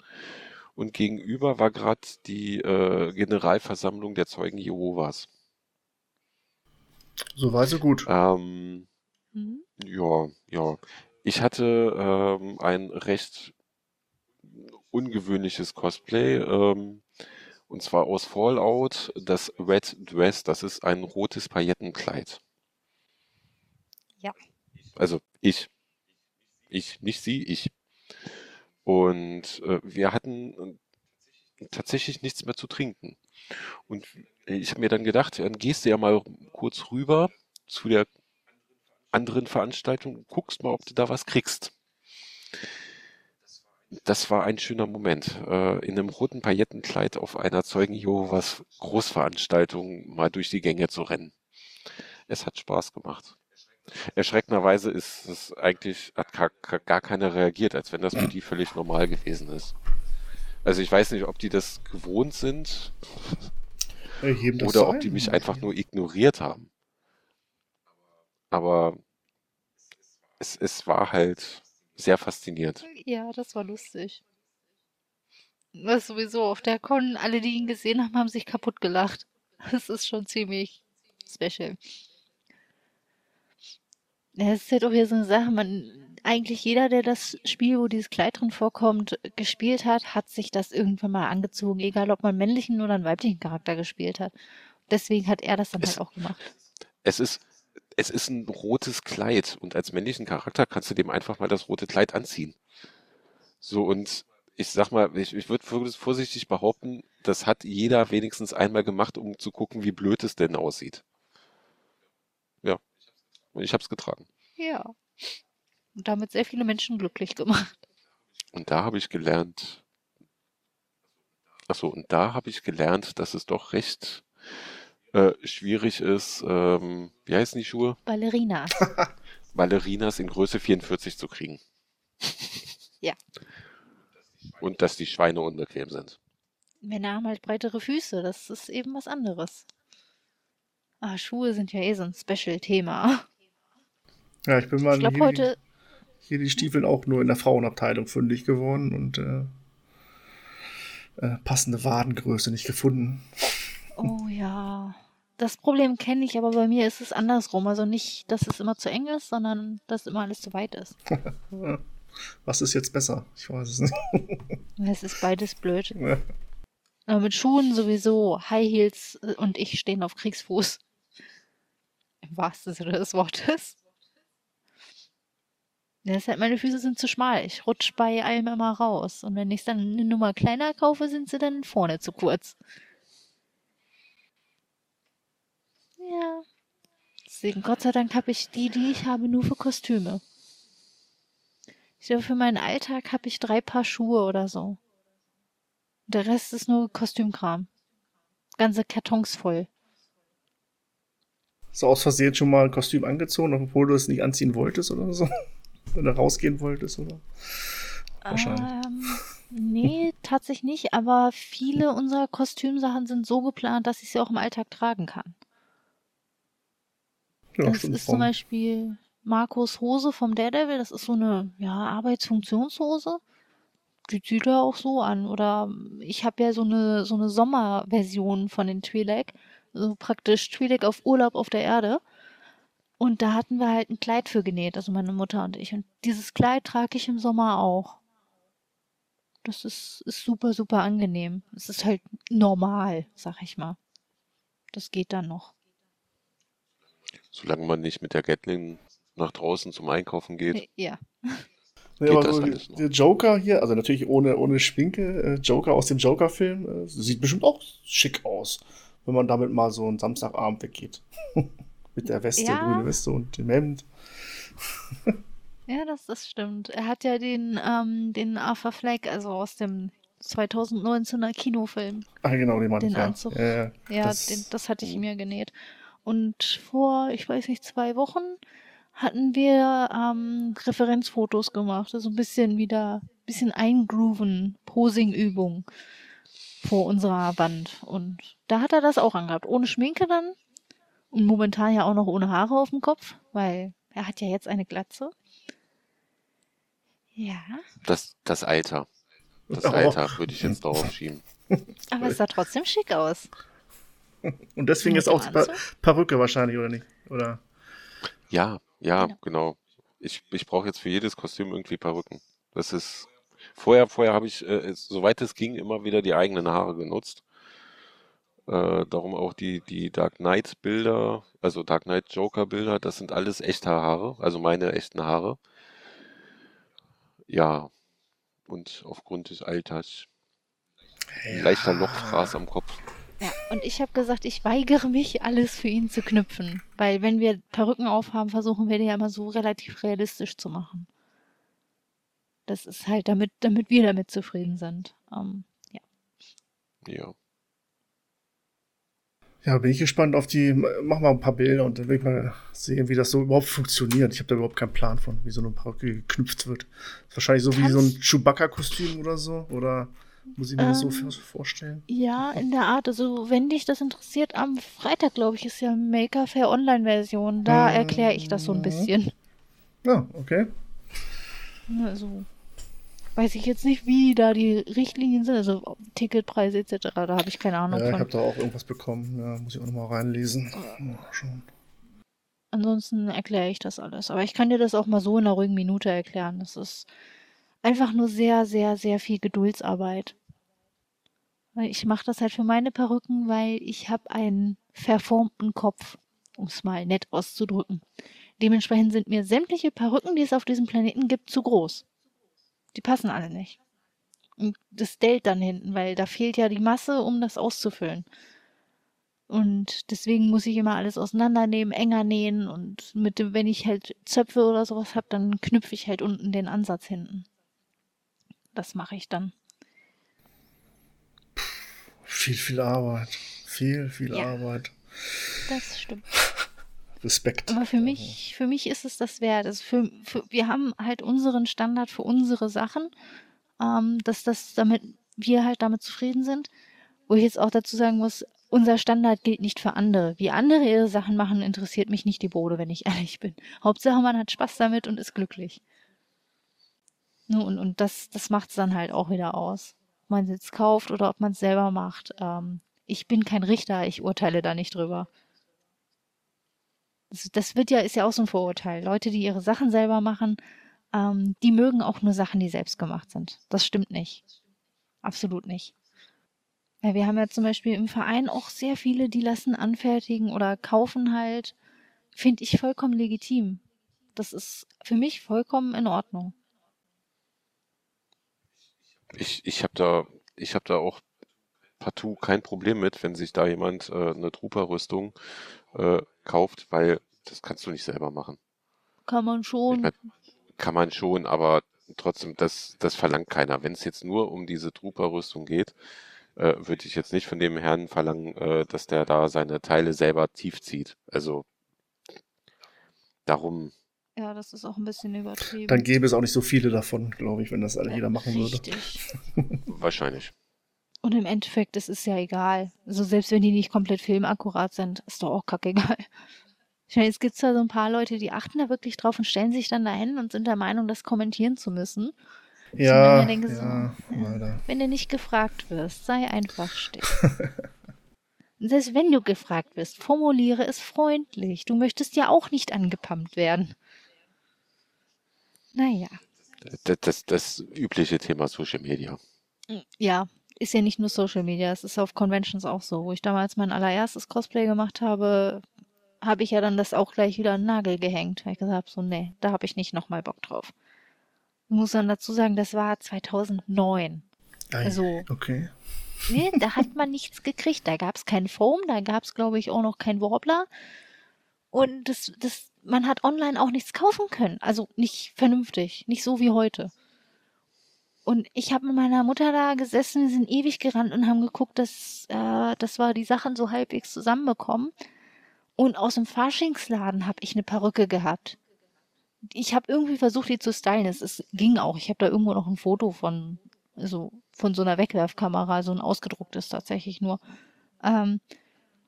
und gegenüber war gerade die äh, Generalversammlung der Zeugen Jehovas. so weit, so gut. Ähm, Mhm. Ja, ja. Ich hatte ähm, ein recht ungewöhnliches Cosplay, ähm, und zwar aus Fallout, das Red Dress, das ist ein rotes Paillettenkleid. Ja. Also ich. Ich, nicht sie, ich. Und äh, wir hatten äh, tatsächlich nichts mehr zu trinken. Und ich habe mir dann gedacht, dann gehst du ja mal kurz rüber zu der anderen Veranstaltung und guckst mal, ob du da was kriegst. Das war ein schöner Moment, äh, in einem roten Paillettenkleid auf einer Zeugen Jehovas Großveranstaltung mal durch die Gänge zu rennen. Es hat Spaß gemacht. Erschreckenderweise ist es eigentlich, hat gar, gar keiner reagiert, als wenn das für die völlig normal gewesen ist. Also ich weiß nicht, ob die das gewohnt sind Äh, das oder ob ein. die mich einfach nur ignoriert haben. Aber es, es war halt sehr faszinierend. Ja, das war lustig. Das ist sowieso auf der Con, alle, die ihn gesehen haben, haben sich kaputt gelacht. Das ist schon ziemlich special. Ja, es ist halt auch wieder so eine Sache, man, eigentlich jeder, der das Spiel, wo dieses Kleid drin vorkommt, gespielt hat, hat sich das irgendwann mal angezogen, egal ob man einen männlichen oder einen weiblichen Charakter gespielt hat. Deswegen hat er das dann Es- halt auch gemacht. Es ist, es ist ein rotes Kleid und als männlichen Charakter kannst du dem einfach mal das rote Kleid anziehen. So und ich sag mal, ich, ich würde vorsichtig behaupten, das hat jeder wenigstens einmal gemacht, um zu gucken, wie blöd es denn aussieht. Ich habe es getragen. Ja. Und damit sehr viele Menschen glücklich gemacht. Und da habe ich gelernt, achso, und da habe ich gelernt, dass es doch recht äh, schwierig ist, ähm, wie heißen die Schuhe? Ballerinas. [LAUGHS] Ballerinas in Größe 44 zu kriegen. [LAUGHS] Ja. Und dass die Schweine unbequem sind. Männer haben halt breitere Füße, das ist eben was anderes. Ah, Schuhe sind ja eh so ein Special-Thema. Ja, ich bin mal Ich glaube hier- heute, hier die Stiefeln auch nur in der Frauenabteilung fündig geworden und äh, äh, passende Wadengröße nicht gefunden. Oh ja. Das Problem kenne ich, aber bei mir ist es andersrum. Also nicht, dass es immer zu eng ist, sondern dass immer alles zu weit ist. [LAUGHS] Was ist jetzt besser? Ich weiß es nicht. [LAUGHS] Es ist beides blöd. [LAUGHS] Ja. Aber mit Schuhen sowieso. High Heels äh, und ich stehen auf Kriegsfuß. Im wahrsten Sinne des Wortes. Ja, ist halt, meine Füße sind zu schmal. Ich rutsche bei allem immer raus. Und wenn ich dann eine Nummer kleiner kaufe, sind sie dann vorne zu kurz. Ja. Deswegen, Gott sei Dank, habe ich die, die ich habe, nur für Kostüme. Ich glaube, für meinen Alltag habe ich drei Paar Schuhe oder so. Der Rest ist nur Kostümkram. Ganze Kartons voll. So aus Versehen schon mal ein Kostüm angezogen, obwohl du es nicht anziehen wolltest oder so? Oder rausgehen wolltest, oder? Wahrscheinlich. Ähm, nee, [LAUGHS] tatsächlich nicht, aber viele unserer Kostümsachen sind so geplant, dass ich sie auch im Alltag tragen kann. Ja, das ist zum Beispiel Marcos Hose vom Daredevil, das ist so eine ja, Arbeitsfunktionshose. Die zieht er auch so an. Oder ich habe ja so eine, so eine Sommerversion von den Twi'lek. Also praktisch Twi'lek auf Urlaub auf der Erde. Und da hatten wir halt ein Kleid für genäht, also meine Mutter und ich. Und dieses Kleid trage ich im Sommer auch. Das ist, ist super, super angenehm. Es ist halt normal, sag ich mal. Das geht dann noch. Solange man nicht mit der Gatling nach draußen zum Einkaufen geht. Ja. Ja, aber so der Joker hier, also natürlich ohne, ohne Schminke, äh, Joker aus dem Joker-Film, äh, sieht bestimmt auch schick aus, wenn man damit mal so einen Samstagabend weggeht. [LAUGHS] Mit der Weste, ja. grüne Weste und dem Hemd. ja, das, das stimmt. Er hat ja den, ähm, den Arthur Fleck, also aus dem 2019er Kinofilm. Ah, genau, den, den Anzug. Ja, ja, ja das, den, das hatte ich mir genäht. Und vor, ich weiß nicht, zwei Wochen hatten wir ähm, Referenzfotos gemacht. Also ein bisschen wieder, ein bisschen eingrooven, Posing-Übung vor unserer Wand. Und da hat er das auch angehabt. Ohne Schminke dann. Und momentan ja auch noch ohne Haare auf dem Kopf, weil er hat ja jetzt eine Glatze. Ja. Das, das Alter. Das oh. Alter würde ich jetzt darauf schieben. [LAUGHS] Aber es sah trotzdem schick aus. Und deswegen ist auch die Perücke wahrscheinlich, oder nicht? Oder? Ja, ja, genau. genau. Ich, ich brauche jetzt für jedes Kostüm irgendwie Perücken. Das ist. Vorher, vorher habe ich, äh, soweit es ging, immer wieder die eigenen Haare genutzt. Äh, darum auch die, die Dark Knight Bilder, also Dark Knight Joker Bilder, das sind alles echte Haare, also meine echten Haare. Ja, und aufgrund des Alters ein leichter Lochfraß am Kopf. Ja, und ich habe gesagt, ich weigere mich, alles für ihn zu knüpfen. Weil wenn wir Perücken aufhaben, versuchen wir die ja immer so relativ realistisch zu machen. Das ist halt damit, damit wir damit zufrieden sind. Ähm, ja. Ja. Ja, bin ich gespannt auf die. Mach mal ein paar Bilder und dann will ich mal sehen, wie das so überhaupt funktioniert. Ich habe da überhaupt keinen Plan von, wie so eine Perücke geknüpft wird. Ist wahrscheinlich so Kannst wie so ein Chewbacca-Kostüm oder so. Oder muss ich mir ähm, das so ähm, vorstellen? Ja, in der Art. Also, wenn dich das interessiert, am Freitag, glaube ich, ist ja Maker Fair Online-Version. Da ähm, erkläre ich das so ein bisschen. Ja, okay. Also, weiß ich jetzt nicht, wie da die Richtlinien sind, also Ticketpreise etc. Da habe ich keine Ahnung. Ja, ich habe da auch irgendwas bekommen. Ja, muss ich auch nochmal reinlesen. Mal schauen. Ansonsten erkläre ich das alles. Aber ich kann dir das auch mal so in einer ruhigen Minute erklären. Das ist einfach nur sehr, sehr, sehr viel Geduldsarbeit. Ich mache das halt für meine Perücken, weil ich habe einen verformten Kopf, um es mal nett auszudrücken. Dementsprechend sind mir sämtliche Perücken, die es auf diesem Planeten gibt, zu groß. Die passen alle nicht. Und das dellt dann hinten, weil da fehlt ja die Masse, um das auszufüllen. Und deswegen muss ich immer alles auseinandernehmen, enger nähen und mit dem, wenn ich halt Zöpfe oder sowas habe, dann knüpfe ich halt unten den Ansatz hinten. Das mache ich dann. Viel, viel Arbeit. Viel, viel ja, Arbeit. Das stimmt. Respekt. Aber für mich, für mich ist es das wert. Also für, für, wir haben halt unseren Standard für unsere Sachen, ähm, dass das damit wir halt damit zufrieden sind. Wo ich jetzt auch dazu sagen muss, unser Standard gilt nicht für andere. Wie andere ihre Sachen machen, interessiert mich nicht die Bode, wenn ich [LAUGHS] ehrlich bin. Hauptsache man hat Spaß damit und ist glücklich. Ne, und, und das, das macht es dann halt auch wieder aus. Ob man es jetzt kauft oder ob man es selber macht. Ähm, ich bin kein Richter, ich urteile da nicht drüber. Das, wird ja, ist ja auch so ein Vorurteil. Leute, die ihre Sachen selber machen, ähm, die mögen auch nur Sachen, die selbst gemacht sind. Das stimmt nicht. Absolut nicht. Ja, wir haben ja zum Beispiel im Verein auch sehr viele, die lassen anfertigen oder kaufen halt. Finde ich vollkommen legitim. Das ist für mich vollkommen in Ordnung. Ich, ich habe da, ich habe da auch partout kein Problem mit, wenn sich da jemand äh, eine Trooper-Rüstung äh, kauft, weil das kannst du nicht selber machen. Kann man schon. mein, kann man schon, aber trotzdem, das, das verlangt keiner. Wenn es jetzt nur um diese Trooper-Rüstung geht, äh, würde ich jetzt nicht von dem Herrn verlangen, äh, dass der da seine Teile selber tief zieht. Also darum. Ja, das ist auch ein bisschen übertrieben. Dann gäbe es auch nicht so viele davon, glaube ich, wenn das alle jeder machen Richtig. würde. [LAUGHS] Wahrscheinlich. Und im Endeffekt, es ist ja egal. Also selbst wenn die nicht komplett filmakkurat sind, ist doch auch kackegal. Ich meine, jetzt gibt es da so ein paar Leute, die achten da wirklich drauf und stellen sich dann dahin und sind der Meinung, das kommentieren zu müssen. Ja, denke ja, so. Wenn du nicht gefragt wirst, sei einfach still. Und Selbst wenn du gefragt wirst, formuliere es freundlich. Du möchtest ja auch nicht angepumpt werden. Naja. Das, das, das übliche Thema Social Media. Ja, ist ja nicht nur Social Media, es ist auf Conventions auch so. Wo ich damals mein allererstes Cosplay gemacht habe, habe ich ja dann das auch gleich wieder an den Nagel gehängt. Weil ich gesagt habe, so, nee, da habe ich nicht nochmal Bock drauf. Ich muss dann dazu sagen, das war 2009. Ei, Also- Okay. Nee, da [LAUGHS] hat man nichts gekriegt. Da gab es keinen Foam, da gab es, glaube ich, auch noch keinen Warbler. Und das, das, man hat online auch nichts kaufen können. Also nicht vernünftig, nicht so wie heute. Und ich habe mit meiner Mutter da gesessen, wir sind ewig gerannt und haben geguckt, dass, äh, dass wir die Sachen so halbwegs zusammenbekommen. Und aus dem Faschingsladen habe ich eine Perücke gehabt. Ich habe irgendwie versucht, die zu stylen. Es, es ging auch. Ich habe da irgendwo noch ein Foto von, also von so einer Wegwerfkamera, so ein ausgedrucktes tatsächlich nur. Ähm,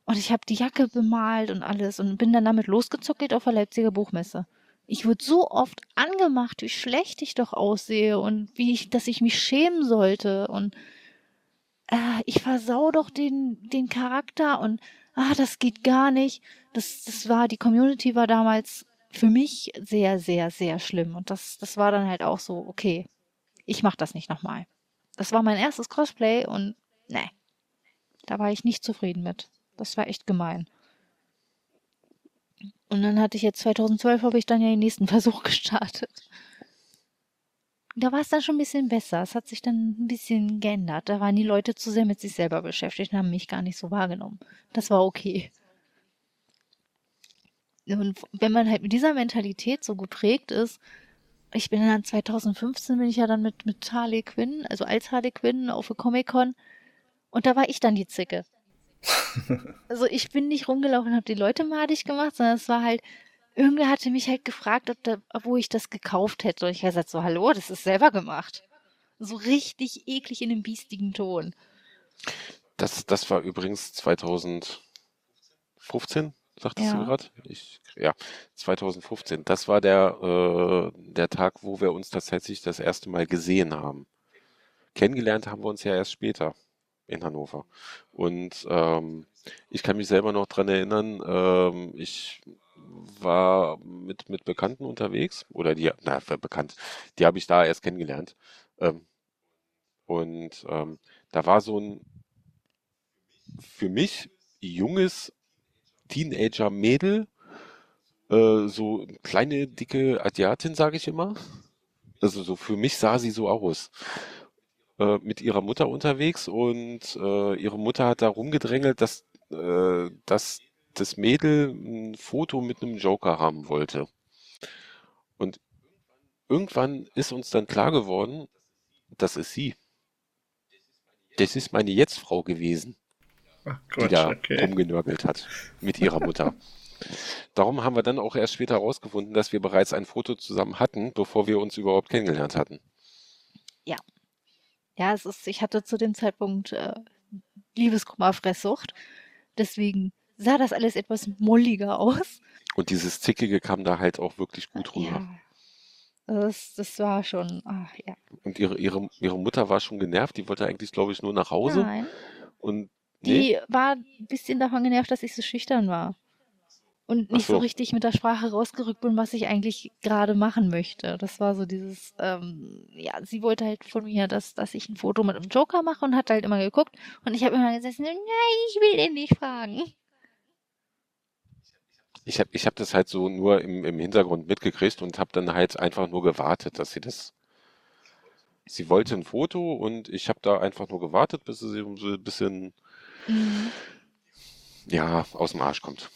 und ich habe die Jacke bemalt und alles und bin dann damit losgezuckelt auf der Leipziger Buchmesse. Ich wurde so oft angemacht, wie schlecht ich doch aussehe und wie ich, dass ich mich schämen sollte und äh, ich versau doch den, den Charakter und ah, das geht gar nicht. Das, das war, die Community war damals für mich sehr, sehr, sehr schlimm. Und das, das war dann halt auch so, okay, ich mach das nicht nochmal. Das war mein erstes Cosplay und ne, da war ich nicht zufrieden mit. Das war echt gemein. Und dann hatte ich jetzt 2012 habe ich dann ja den nächsten [LAUGHS] Versuch gestartet. Da war es dann schon ein bisschen besser. Es hat sich dann ein bisschen geändert. Da waren die Leute zu sehr mit sich selber beschäftigt und haben mich gar nicht so wahrgenommen. Das war okay. Und wenn man halt mit dieser Mentalität so geprägt ist, ich bin dann 2015 bin ich ja dann mit, mit Harley Quinn, also als Harley Quinn auf der Comic-Con und da war ich dann die Zicke. Also ich bin nicht rumgelaufen und habe die Leute madig gemacht, sondern es war halt, irgendwer hatte mich halt gefragt, ob da, wo ich das gekauft hätte. Und ich habe gesagt, so, hallo, das ist selber gemacht. So richtig eklig in einem biestigen Ton. Das, das war übrigens 2015, sagtest Ja. du gerade? Ja, 2015. Das war der, äh, der Tag, wo wir uns tatsächlich das erste Mal gesehen haben. Kennengelernt haben wir uns ja erst später in Hannover. Und ähm, ich kann mich selber noch dran erinnern, ähm, ich war mit, mit Bekannten unterwegs, oder die, na, bekannt, die habe ich da erst kennengelernt. Ähm, und ähm, da war so ein für mich junges Teenager-Mädel, äh, so kleine, dicke Asiatin, sage ich immer. Also so für mich sah sie so aus. Äh, mit ihrer Mutter unterwegs und äh, ihre Mutter hat da rumgedrängelt, dass, äh, dass das Mädel ein Foto mit einem Joker haben wollte. Und irgendwann ist uns dann klar geworden, das ist sie. Das ist meine Jetztfrau gewesen Ach, die Quatsch, da okay. rumgenörgelt hat mit ihrer Mutter. [LAUGHS] Darum haben wir dann auch erst später herausgefunden, dass wir bereits ein Foto zusammen hatten, bevor wir uns überhaupt kennengelernt hatten. Ja, es ist, ich hatte zu dem Zeitpunkt äh, Liebeskummer-Fresssucht. Deswegen sah das alles etwas molliger aus. Und dieses Zickige kam da halt auch wirklich gut rüber. Ja. Das, das war schon, ach ja. Und ihre, ihre, ihre Mutter war schon genervt, die wollte eigentlich, glaube ich, nur nach Hause. Nein. Und Die nee, war ein bisschen davon genervt, dass ich so schüchtern war. Und nicht so so. richtig mit der Sprache rausgerückt bin, was ich eigentlich gerade machen möchte. Das war so dieses, ähm, ja, sie wollte halt von mir, dass, dass ich ein Foto mit einem Joker mache und hat halt immer geguckt. Und ich habe immer gesessen, nein, ich will den nicht fragen. ich habe ich hab das halt so nur im, im Hintergrund mitgekriegt und habe dann halt einfach nur gewartet, dass sie das. Sie wollte ein Foto und ich habe da einfach nur gewartet, bis sie so ein bisschen Mhm. ja, aus dem Arsch kommt.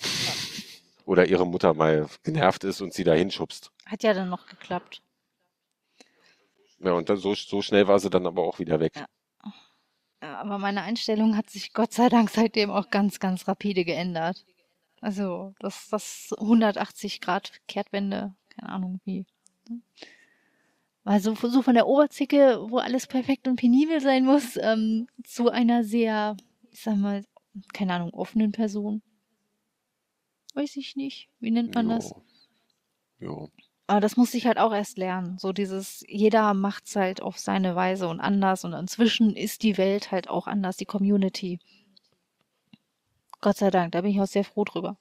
Oder ihre Mutter mal genervt ist und sie da hinschubst. Hat ja dann noch geklappt. Ja, und dann so, so schnell war sie dann aber auch wieder weg. Ja. Ja, aber meine Einstellung hat sich Gott sei Dank seitdem auch ganz, ganz rapide geändert. Also, das, das 180 Grad Kehrtwende, keine Ahnung wie. ne? Weil so, so von der Oberzicke, wo alles perfekt und penibel sein muss, ähm, zu einer sehr, ich sag mal, keine Ahnung, offenen Person. Weiß ich nicht. Wie nennt man das? Jo. Jo. Aber das musste ich halt auch erst lernen. So dieses, jeder macht's halt auf seine Weise und anders. Und inzwischen ist die Welt halt auch anders, die Community. Gott sei Dank, da bin ich auch sehr froh drüber.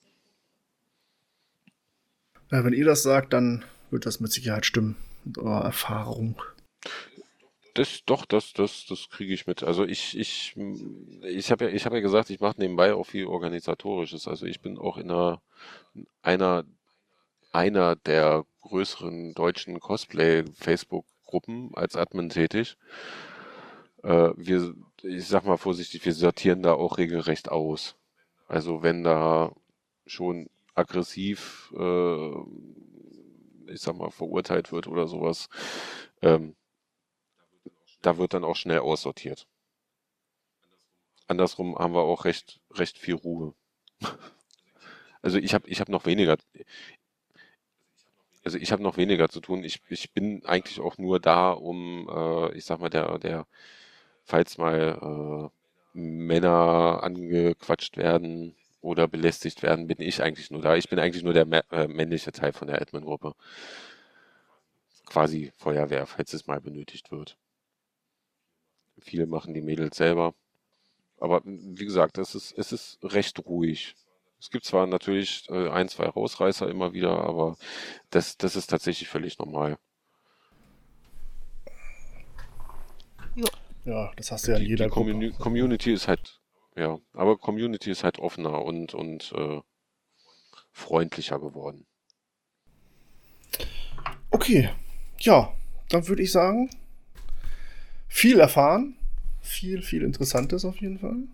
Ja, wenn ihr das sagt, dann wird das mit Sicherheit stimmen. Mit eurer Erfahrung. Das, doch, das, das, das kriege ich mit. Also ich, ich, ich habe ja, ich habe ja gesagt, ich mache nebenbei auch viel Organisatorisches. Also ich bin auch in einer, einer, einer der größeren deutschen Cosplay-Facebook-Gruppen als Admin tätig. Äh, wir, ich sag mal vorsichtig, wir sortieren da auch regelrecht aus. Also wenn da schon aggressiv, äh, ich sag mal, verurteilt wird oder sowas, ähm, da wird dann auch schnell aussortiert. Andersrum haben wir auch recht, recht viel Ruhe. [LAUGHS] Also ich habe ich hab noch weniger, also ich habe noch weniger zu tun. Ich, ich bin eigentlich auch nur da, um, äh, ich sag mal, der, der, falls mal äh, Männer angequatscht werden oder belästigt werden, bin ich eigentlich nur da. Ich bin eigentlich nur der äh, männliche Teil von der Admin-Gruppe. Quasi Feuerwehr, falls es mal benötigt wird. Viel machen die Mädels selber. Aber wie gesagt, es ist, es ist recht ruhig. Es gibt zwar natürlich äh, ein, zwei Rausreißer immer wieder, aber das, das ist tatsächlich völlig normal. Ja, das hast du ja in jeder die Communi Gruppe. Community ist halt, ja, aber Community ist halt offener und, und äh, freundlicher geworden. Okay, ja, dann würde ich sagen, viel erfahren, viel, viel Interessantes auf jeden Fall.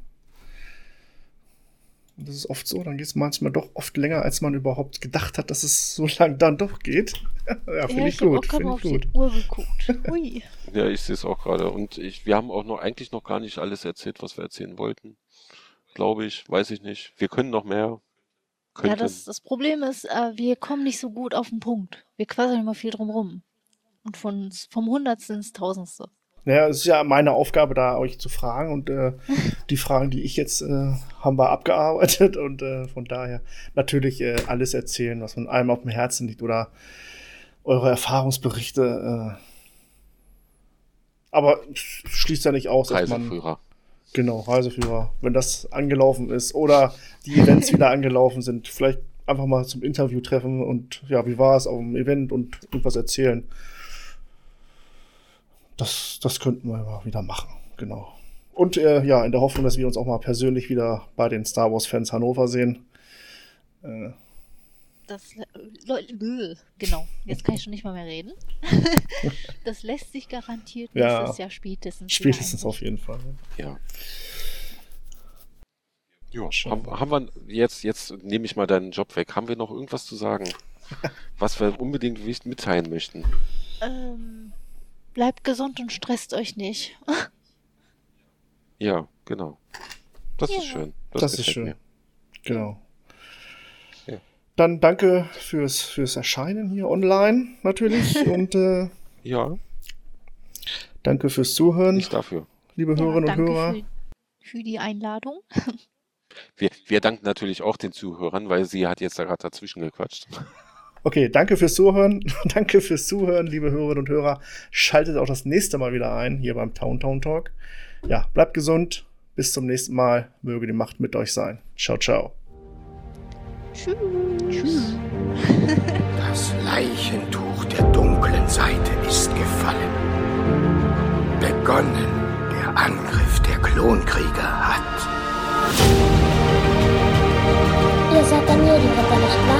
Und das ist oft so, dann geht es manchmal doch oft länger, als man überhaupt gedacht hat, dass es so lang dann doch geht. [LAUGHS] ja, finde ich hab gut, mal ich auf gut. die Uhr geguckt. [LAUGHS] Ui. Ja, ich sehe es auch gerade. Und ich, wir haben auch noch eigentlich noch gar nicht alles erzählt, was wir erzählen wollten. Glaube ich, weiß ich nicht. Wir können noch mehr. Ja, Könnten. das, das Problem ist, äh, wir kommen nicht so gut auf den Punkt. Wir quasseln immer viel drum rum. Und von, vom Hundertsten ins Tausendste. Naja, es ist ja meine Aufgabe, da euch zu fragen und äh, [LAUGHS] die Fragen, die ich jetzt äh, haben wir abgearbeitet [LAUGHS] und äh, von daher natürlich äh, alles erzählen, was von allem auf dem Herzen liegt oder eure Erfahrungsberichte. Äh, aber schließt ja nicht aus, dass man Reiseführer. genau Reiseführer, wenn das angelaufen ist oder die Events wieder angelaufen sind, vielleicht einfach mal zum Interview treffen und ja, wie war es auf dem Event und irgendwas erzählen. Das, das könnten wir mal wieder machen, genau. Und äh, ja, in der Hoffnung, dass wir uns auch mal persönlich wieder bei den Star Wars-Fans Hannover sehen. Äh, Das, Leute, genau, jetzt kann ich schon nicht mal mehr reden. [LAUGHS] das lässt sich garantiert Ja. nächstes Jahr spätestens. spätestens auf jeden Fall. Ja. Ja, haben, haben wir jetzt, jetzt nehme ich mal deinen Job weg. Haben wir noch irgendwas zu sagen, [LAUGHS] was wir unbedingt wichtig mitteilen möchten? Ähm, bleibt gesund und stresst euch nicht. Ja, genau. Das Ja. ist schön. Das, ist gefällt schön. mir. Genau. Ja. Dann danke fürs, fürs Erscheinen hier online natürlich [LAUGHS] und äh, Ja, danke fürs Zuhören, nicht dafür. liebe Ja, Hörerinnen und Hörer. Für, für die Einladung. Wir, wir danken natürlich auch den Zuhörern, weil sie hat jetzt da gerade dazwischen gequatscht. Okay, danke fürs Zuhören. [LAUGHS] danke fürs Zuhören, liebe Hörerinnen und Hörer. Schaltet auch das nächste Mal wieder ein, hier beim Town Town Talk. Ja, bleibt gesund. Bis zum nächsten Mal. Möge die Macht mit euch sein. Ciao, ciao. Tschüss. Tschüss. [LAUGHS] Das Leichentuch der dunklen Seite ist gefallen. Begonnen der Angriff der Klonkrieger hat. Ihr seid Medienritter, nicht wahr?